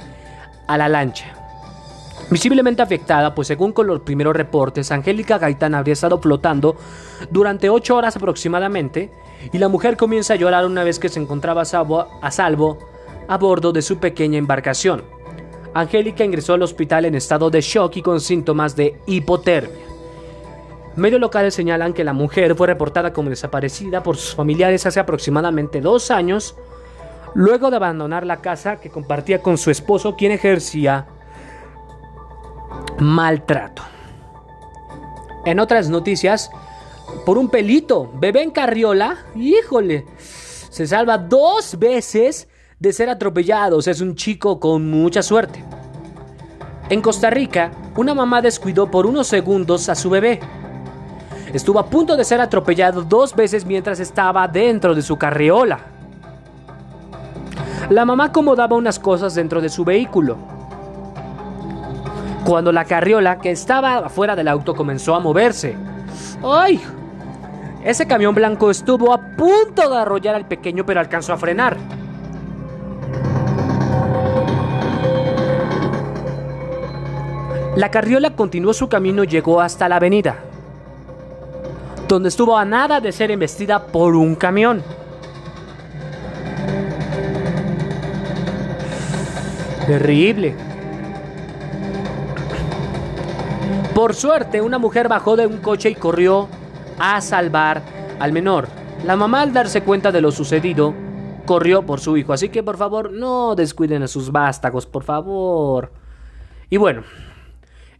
a la lancha. Visiblemente afectada, pues según con los primeros reportes, Angélica Gaitán habría estado flotando durante 8 horas aproximadamente, y la mujer comienza a llorar una vez que se encontraba a salvo a, salvo a bordo de su pequeña embarcación. Angélica ingresó al hospital en estado de shock y con síntomas de hipotermia. Medios locales señalan que la mujer fue reportada como desaparecida por sus familiares hace aproximadamente dos años, luego de abandonar la casa que compartía con su esposo, quien ejercía maltrato. En otras noticias, por un pelito, bebé en carriola, híjole, se salva dos veces de ser atropellados. Es un chico con mucha suerte. En Costa Rica, una mamá descuidó por unos segundos a su bebé. Estuvo a punto de ser atropellado dos veces mientras estaba dentro de su carriola. La mamá acomodaba unas cosas dentro de su vehículo. Cuando la carriola que estaba afuera del auto comenzó a moverse. ¡Ay! Ese camión blanco estuvo a punto de arrollar al pequeño pero alcanzó a frenar. La carriola continuó su camino y llegó hasta la avenida, donde estuvo a nada de ser embestida por un camión. Terrible. Por suerte, una mujer bajó de un coche y corrió a salvar al menor. La mamá al darse cuenta de lo sucedido, corrió por su hijo. Así que por favor, no descuiden a sus vástagos, por favor. Y bueno,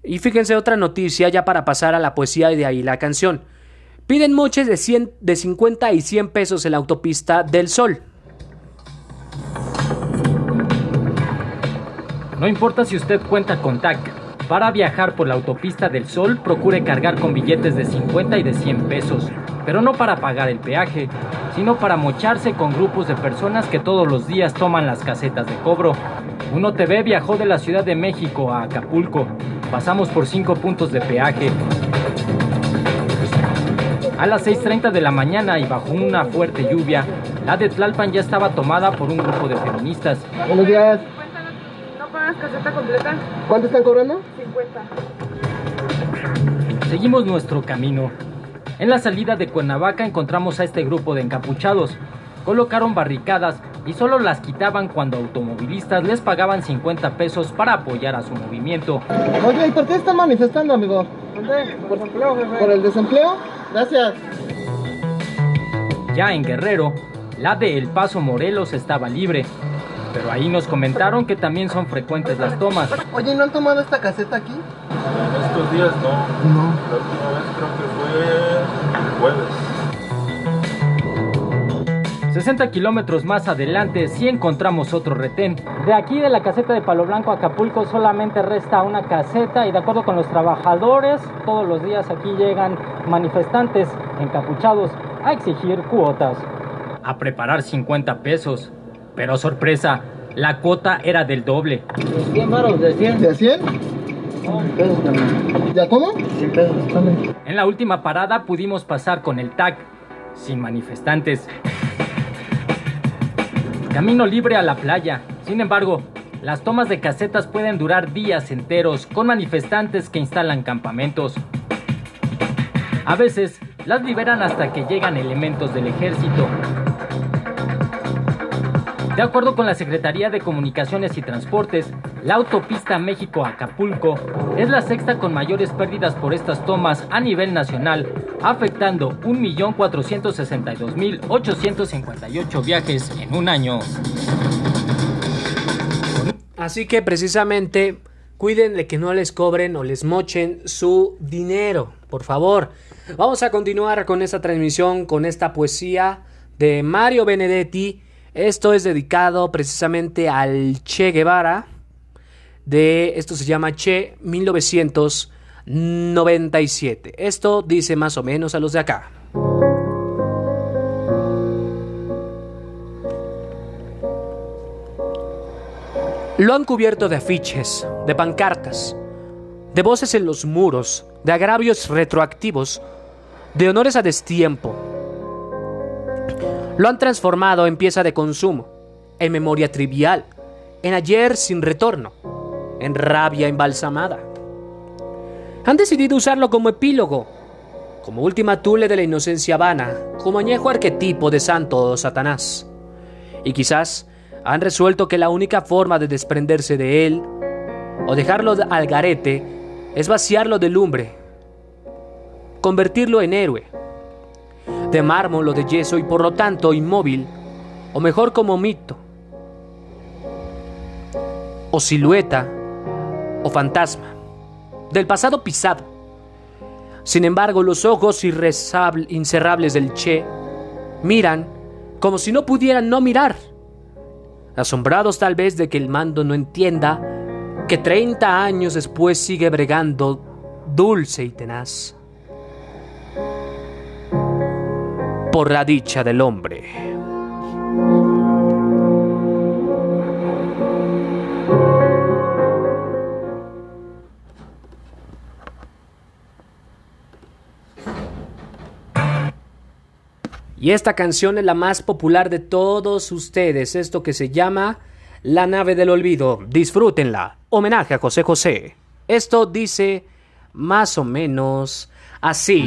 y fíjense otra noticia ya para pasar a la poesía y de ahí la canción. Piden moches de, 100, de 50 y 100 pesos en la autopista del Sol. No importa si usted cuenta con TAC. Para viajar por la autopista del Sol, procure cargar con billetes de 50 y de 100 pesos, pero no para pagar el peaje, sino para mocharse con grupos de personas que todos los días toman las casetas de cobro. Uno TV viajó de la Ciudad de México a Acapulco. Pasamos por cinco puntos de peaje. A las 6.30 de la mañana y bajo una fuerte lluvia, la de Tlalpan ya estaba tomada por un grupo de feministas. Buenos días. ¿No pagas caseta completa? ¿Cuánto están cobrando? 50. Seguimos nuestro camino. En la salida de Cuernavaca encontramos a este grupo de encapuchados. Colocaron barricadas y solo las quitaban cuando automovilistas les pagaban 50 pesos para apoyar a su movimiento. Oye, ¿y por qué están manifestando, amigo? Por desempleo, jefe. ¿Por el desempleo? Gracias. Ya en Guerrero, la de El Paso Morelos estaba libre. Pero ahí nos comentaron que también son frecuentes las tomas. Oye, ¿y no han tomado esta caseta aquí? En estos días no. No. La última vez creo que fue el jueves. 60 kilómetros más adelante sí encontramos otro retén. De aquí de la caseta de Palo Blanco a Acapulco solamente resta una caseta y de acuerdo con los trabajadores, todos los días aquí llegan manifestantes encapuchados a exigir cuotas. A preparar 50 pesos. Pero sorpresa, la cuota era del doble. 100 baros, de 100. ¿De 100? pesos, ¿Ya cómo? 100 pesos. En la última parada pudimos pasar con el TAC, sin manifestantes. Camino libre a la playa. Sin embargo, las tomas de casetas pueden durar días enteros con manifestantes que instalan campamentos. A veces las liberan hasta que llegan elementos del ejército. De acuerdo con la Secretaría de Comunicaciones y Transportes, la autopista México-Acapulco es la sexta con mayores pérdidas por estas tomas a nivel nacional, afectando 1.462.858 viajes en un año. Así que precisamente cuiden de que no les cobren o les mochen su dinero, por favor. Vamos a continuar con esta transmisión, con esta poesía de Mario Benedetti. Esto es dedicado precisamente al Che Guevara. De esto se llama Che 1997. Esto dice más o menos a los de acá. Lo han cubierto de afiches, de pancartas, de voces en los muros, de agravios retroactivos, de honores a destiempo. Lo han transformado en pieza de consumo, en memoria trivial, en ayer sin retorno, en rabia embalsamada. Han decidido usarlo como epílogo, como última tule de la inocencia vana, como añejo arquetipo de santo o Satanás. Y quizás han resuelto que la única forma de desprenderse de él o dejarlo al garete es vaciarlo de lumbre, convertirlo en héroe, de mármol o de yeso y por lo tanto inmóvil, o mejor como mito, o silueta, o fantasma, del pasado pisado. Sin embargo, los ojos incerrables del Che miran como si no pudieran no mirar, asombrados tal vez de que el mando no entienda que 30 años después sigue bregando dulce y tenaz. Por la dicha del hombre. Y esta canción es la más popular de todos ustedes, esto que se llama La nave del olvido. Disfrútenla. Homenaje a José José. Esto dice más o menos así.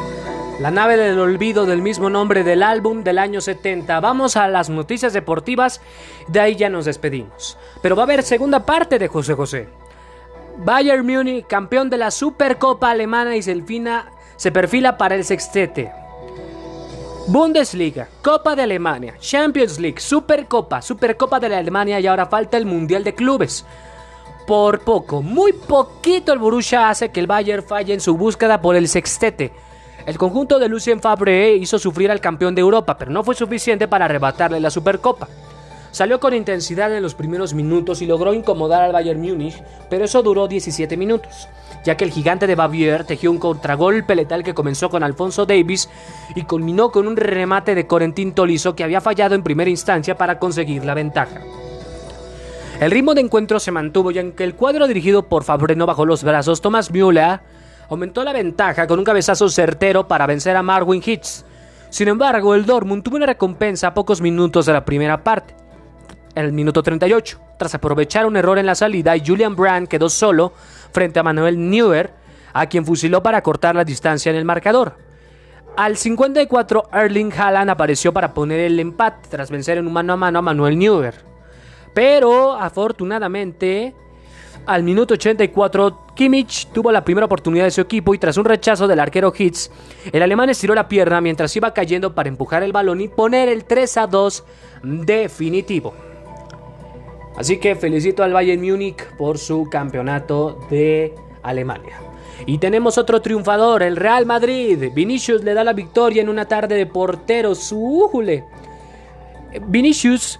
La nave del olvido del mismo nombre del álbum del año 70. Vamos a las noticias deportivas, de ahí ya nos despedimos. Pero va a haber segunda parte de José José. Bayern Múnich, campeón de la Supercopa Alemana y se, se perfila para el sextete. Bundesliga, Copa de Alemania, Champions League, Supercopa, Supercopa de la Alemania y ahora falta el Mundial de Clubes. Por poco, muy poquito el Borussia hace que el Bayern falle en su búsqueda por el sextete. El conjunto de Lucien Fabre hizo sufrir al campeón de Europa, pero no fue suficiente para arrebatarle la Supercopa. Salió con intensidad en los primeros minutos y logró incomodar al Bayern Múnich, pero eso duró 17 minutos, ya que el gigante de Bavier tejió un contragolpe letal que comenzó con Alfonso Davis y culminó con un remate de Corentin Tolisso que había fallado en primera instancia para conseguir la ventaja. El ritmo de encuentro se mantuvo y aunque el cuadro dirigido por Fabre no bajó los brazos, Thomas Müller aumentó la ventaja con un cabezazo certero para vencer a Marwin Hitz. Sin embargo, el Dortmund tuvo una recompensa a pocos minutos de la primera parte. En el minuto 38, tras aprovechar un error en la salida, Julian Brand quedó solo frente a Manuel Neuer, a quien fusiló para cortar la distancia en el marcador. Al 54, Erling Haaland apareció para poner el empate tras vencer en un mano a mano a Manuel Neuer. Pero afortunadamente, al minuto 84, Kimmich tuvo la primera oportunidad de su equipo y tras un rechazo del arquero Hitz, el alemán estiró la pierna mientras iba cayendo para empujar el balón y poner el 3 a 2 definitivo. Así que felicito al Bayern Múnich por su campeonato de Alemania. Y tenemos otro triunfador, el Real Madrid. Vinicius le da la victoria en una tarde de porteros. ¡Újule! Vinicius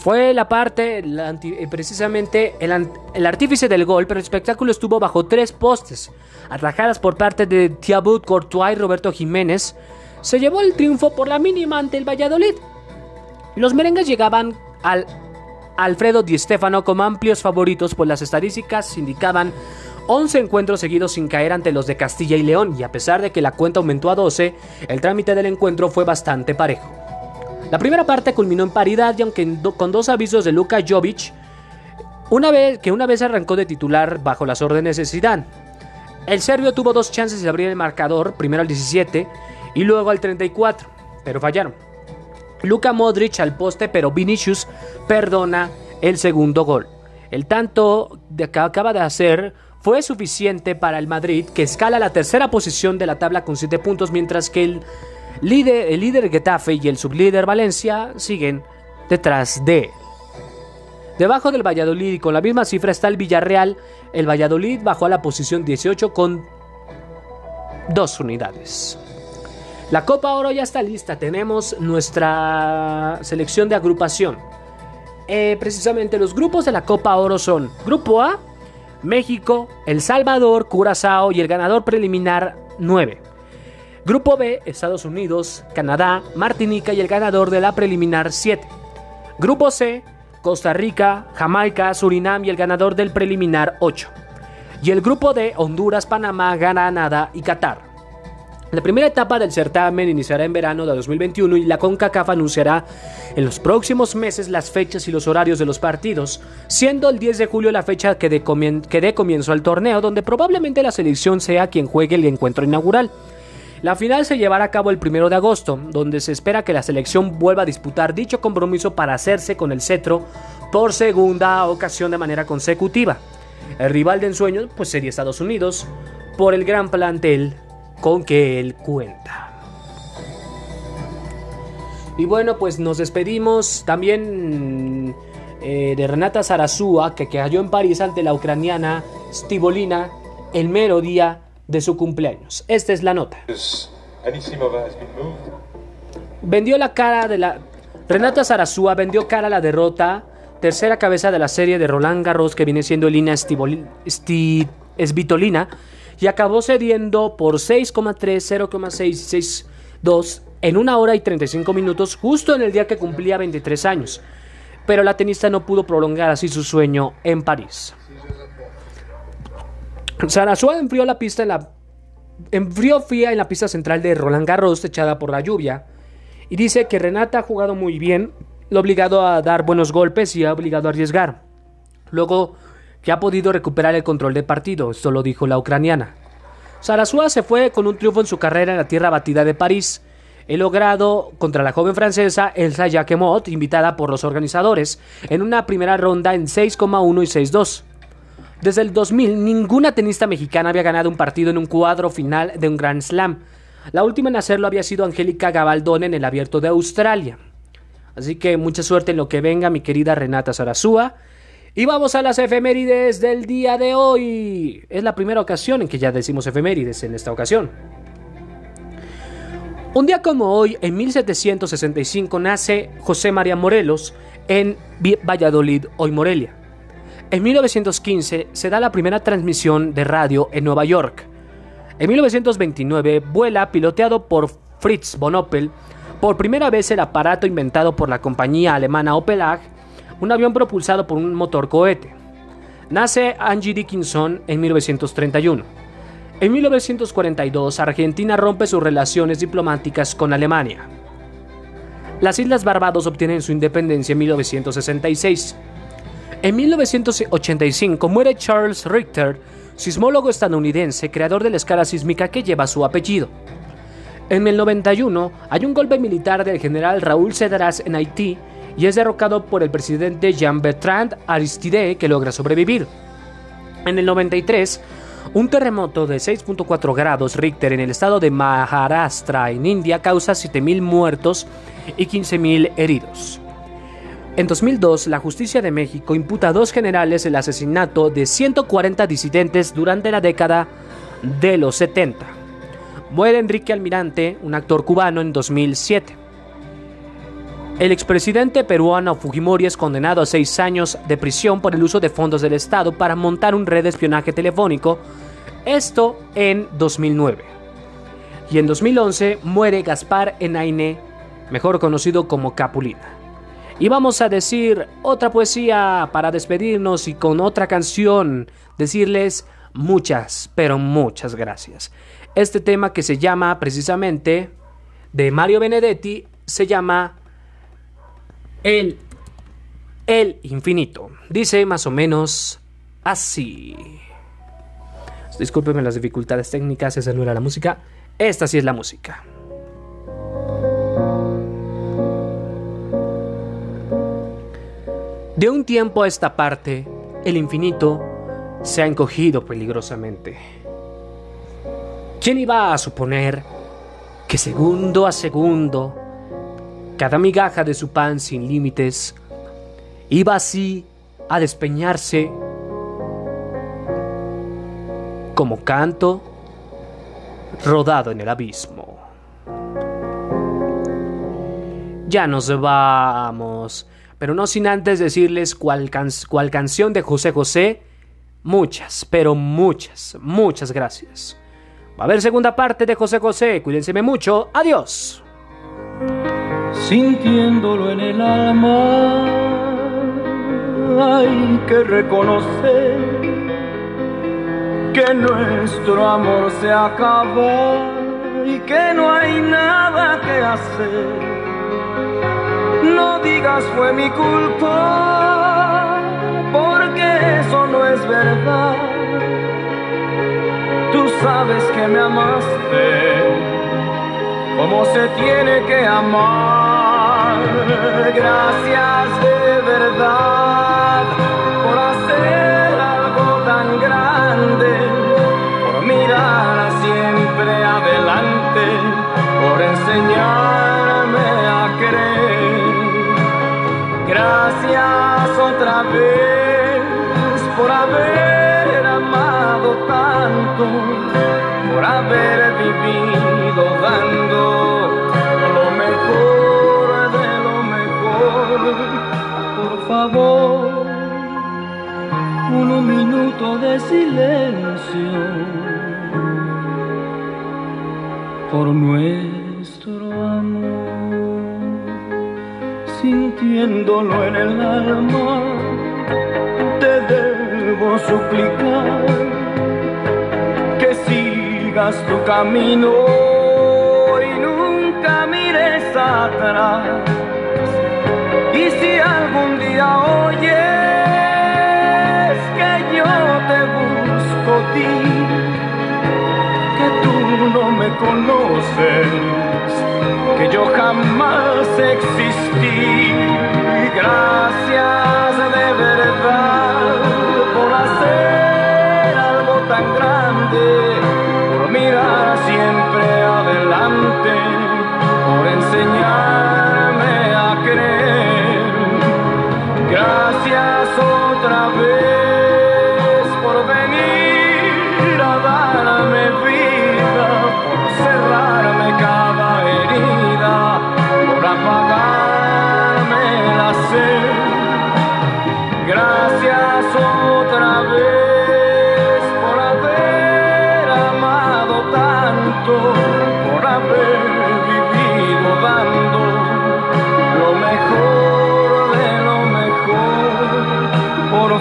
fue la parte, eh, precisamente el, artífice del gol, pero el espectáculo estuvo bajo tres postes. Atajadas por parte de Thiago Courtois y Roberto Jiménez, se llevó el triunfo por la mínima ante el Valladolid. Los merengues llegaban al Alfredo Di Stefano como amplios favoritos, pues las estadísticas indicaban 11 encuentros seguidos sin caer ante los de Castilla y León, y a pesar de que la cuenta aumentó a 12, el trámite del encuentro fue bastante parejo. La primera parte culminó en paridad y aunque con dos avisos de Luka Jovic, una vez, que una vez arrancó de titular bajo las órdenes de Zidane. El serbio tuvo dos chances de abrir el marcador, primero al 17 y luego al 34, pero fallaron. Luka Modric al poste, pero Vinicius perdona el segundo gol. El tanto que acaba de hacer fue suficiente para el Madrid, que escala la tercera posición de la tabla con 7 puntos, mientras que el El líder Getafe y el sublíder Valencia siguen detrás de. Debajo del Valladolid y con la misma cifra está el Villarreal. El Valladolid bajó a la posición 18 con dos unidades. La Copa Oro ya está lista. Tenemos nuestra selección de agrupación. Eh, precisamente los grupos de la Copa Oro son Grupo A, México, El Salvador, Curazao y el ganador preliminar 9. Grupo B, Estados Unidos, Canadá, Martinica y el ganador de la preliminar 7. Grupo C, Costa Rica, Jamaica, Surinam y el ganador del preliminar 8. Y el grupo D, Honduras, Panamá, Granada y Qatar. La primera etapa del certamen iniciará en verano de 2021 y la CONCACAF anunciará en los próximos meses las fechas y los horarios de los partidos, siendo el 10 de julio la fecha que dé comienzo al torneo, donde probablemente la selección sea quien juegue el encuentro inaugural. La final se llevará a cabo el 1 de agosto, donde se espera que la selección vuelva a disputar dicho compromiso para hacerse con el cetro por segunda ocasión de manera consecutiva. El rival de ensueño pues sería Estados Unidos por el gran plantel con que él cuenta. Y bueno, pues nos despedimos también eh, de Renata Zarazúa, que cayó en París ante la ucraniana Stivolina el mero día de su cumpleaños. Esta es la nota. Vendió la cara de la... Renata Zarazúa vendió cara a la derrota, tercera cabeza de la serie de Roland Garros que viene siendo Elina Esvitolina y acabó cediendo por 6,3, 0,6 6,2 en una hora y 35 minutos justo en el día que cumplía 23 años. Pero la tenista no pudo prolongar así su sueño en París. Sarasua enfrió la pista en la enfrió fría en la pista central de Roland Garros echada por la lluvia y dice que Renata ha jugado muy bien, lo ha obligado a dar buenos golpes y ha obligado a arriesgar. Luego que ha podido recuperar el control del partido, esto lo dijo la ucraniana. Sarasúa se fue con un triunfo en su carrera en la tierra batida de París. He logrado contra la joven francesa Elsa Jacquemot, invitada por los organizadores, en una primera ronda en 6,1 y 6,2. Desde el 2000, ninguna tenista mexicana había ganado un partido en un cuadro final de un Grand Slam. La última en hacerlo había sido Angélica Gabaldón en el Abierto de Australia. Así que mucha suerte en lo que venga, mi querida Renata Sarasúa. Y vamos a las efemérides del día de hoy. Es la primera ocasión en que ya decimos efemérides en esta ocasión. Un día como hoy, en 1765, nace José María Morelos en Valladolid, hoy Morelia. En 1915 se da la primera transmisión de radio en Nueva York. En 1929 vuela, piloteado por Fritz von Opel, por primera vez el aparato inventado por la compañía alemana Opelag, un avión propulsado por un motor cohete. Nace Angie Dickinson en 1931. En 1942, Argentina rompe sus relaciones diplomáticas con Alemania. Las Islas Barbados obtienen su independencia en 1966. En 1985 muere Charles Richter, sismólogo estadounidense, creador de la escala sísmica que lleva su apellido. En el 91 hay un golpe militar del general Raúl Cedras en Haití y es derrocado por el presidente Jean-Bertrand Aristide que logra sobrevivir. En el 93, un terremoto de 6.4 grados Richter en el estado de Maharashtra en India causa 7.000 muertos y 15.000 heridos. En 2002, la justicia de México imputa a dos generales el asesinato de 140 disidentes durante la década de los 70. Muere Enrique Almirante, un actor cubano, en 2007. El expresidente peruano Fujimori es condenado a seis años de prisión por el uso de fondos del Estado para montar un red de espionaje telefónico, esto en 2009. Y en 2011 muere Gaspar Enaine, mejor conocido como Capulina. Y vamos a decir otra poesía para despedirnos y con otra canción decirles muchas, pero muchas gracias. Este tema que se llama precisamente de Mario Benedetti se llama El el infinito. Dice más o menos así. Discúlpenme las dificultades técnicas, esa no era la música. Esta sí es la música. De un tiempo a esta parte, el infinito se ha encogido peligrosamente. ¿Quién iba a suponer que segundo a segundo, cada migaja de su pan sin límites iba así a despeñarse como canto rodado en el abismo? Ya nos vamos pero no sin antes decirles cuál, canción de José José. Muchas, pero muchas, muchas gracias. Va a haber segunda parte de José José. Cuídense mucho. Adiós. Sintiéndolo en el alma, hay que reconocer que nuestro amor se acaba y que no hay nada que hacer digas fue mi culpa, porque eso no es verdad. Tú sabes que me amaste, como se tiene que amar. Gracias de verdad Gracias otra vez por haber amado tanto, por haber vivido dando lo mejor de lo mejor. Por favor, un minuto de silencio por nuestro en el alma, te debo suplicar que sigas tu camino y nunca mires atrás. Y si algún día oyes que yo te busco ti, reconoces que yo jamás existí. Gracias de verdad por hacer algo tan grande, por mirar siempre adelante, por enseñarme a creer. Gracias otra vez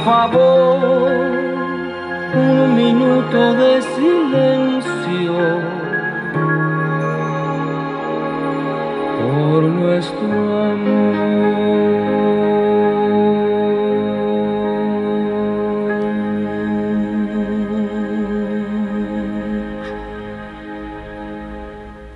favor, un minuto de silencio por nuestro amor.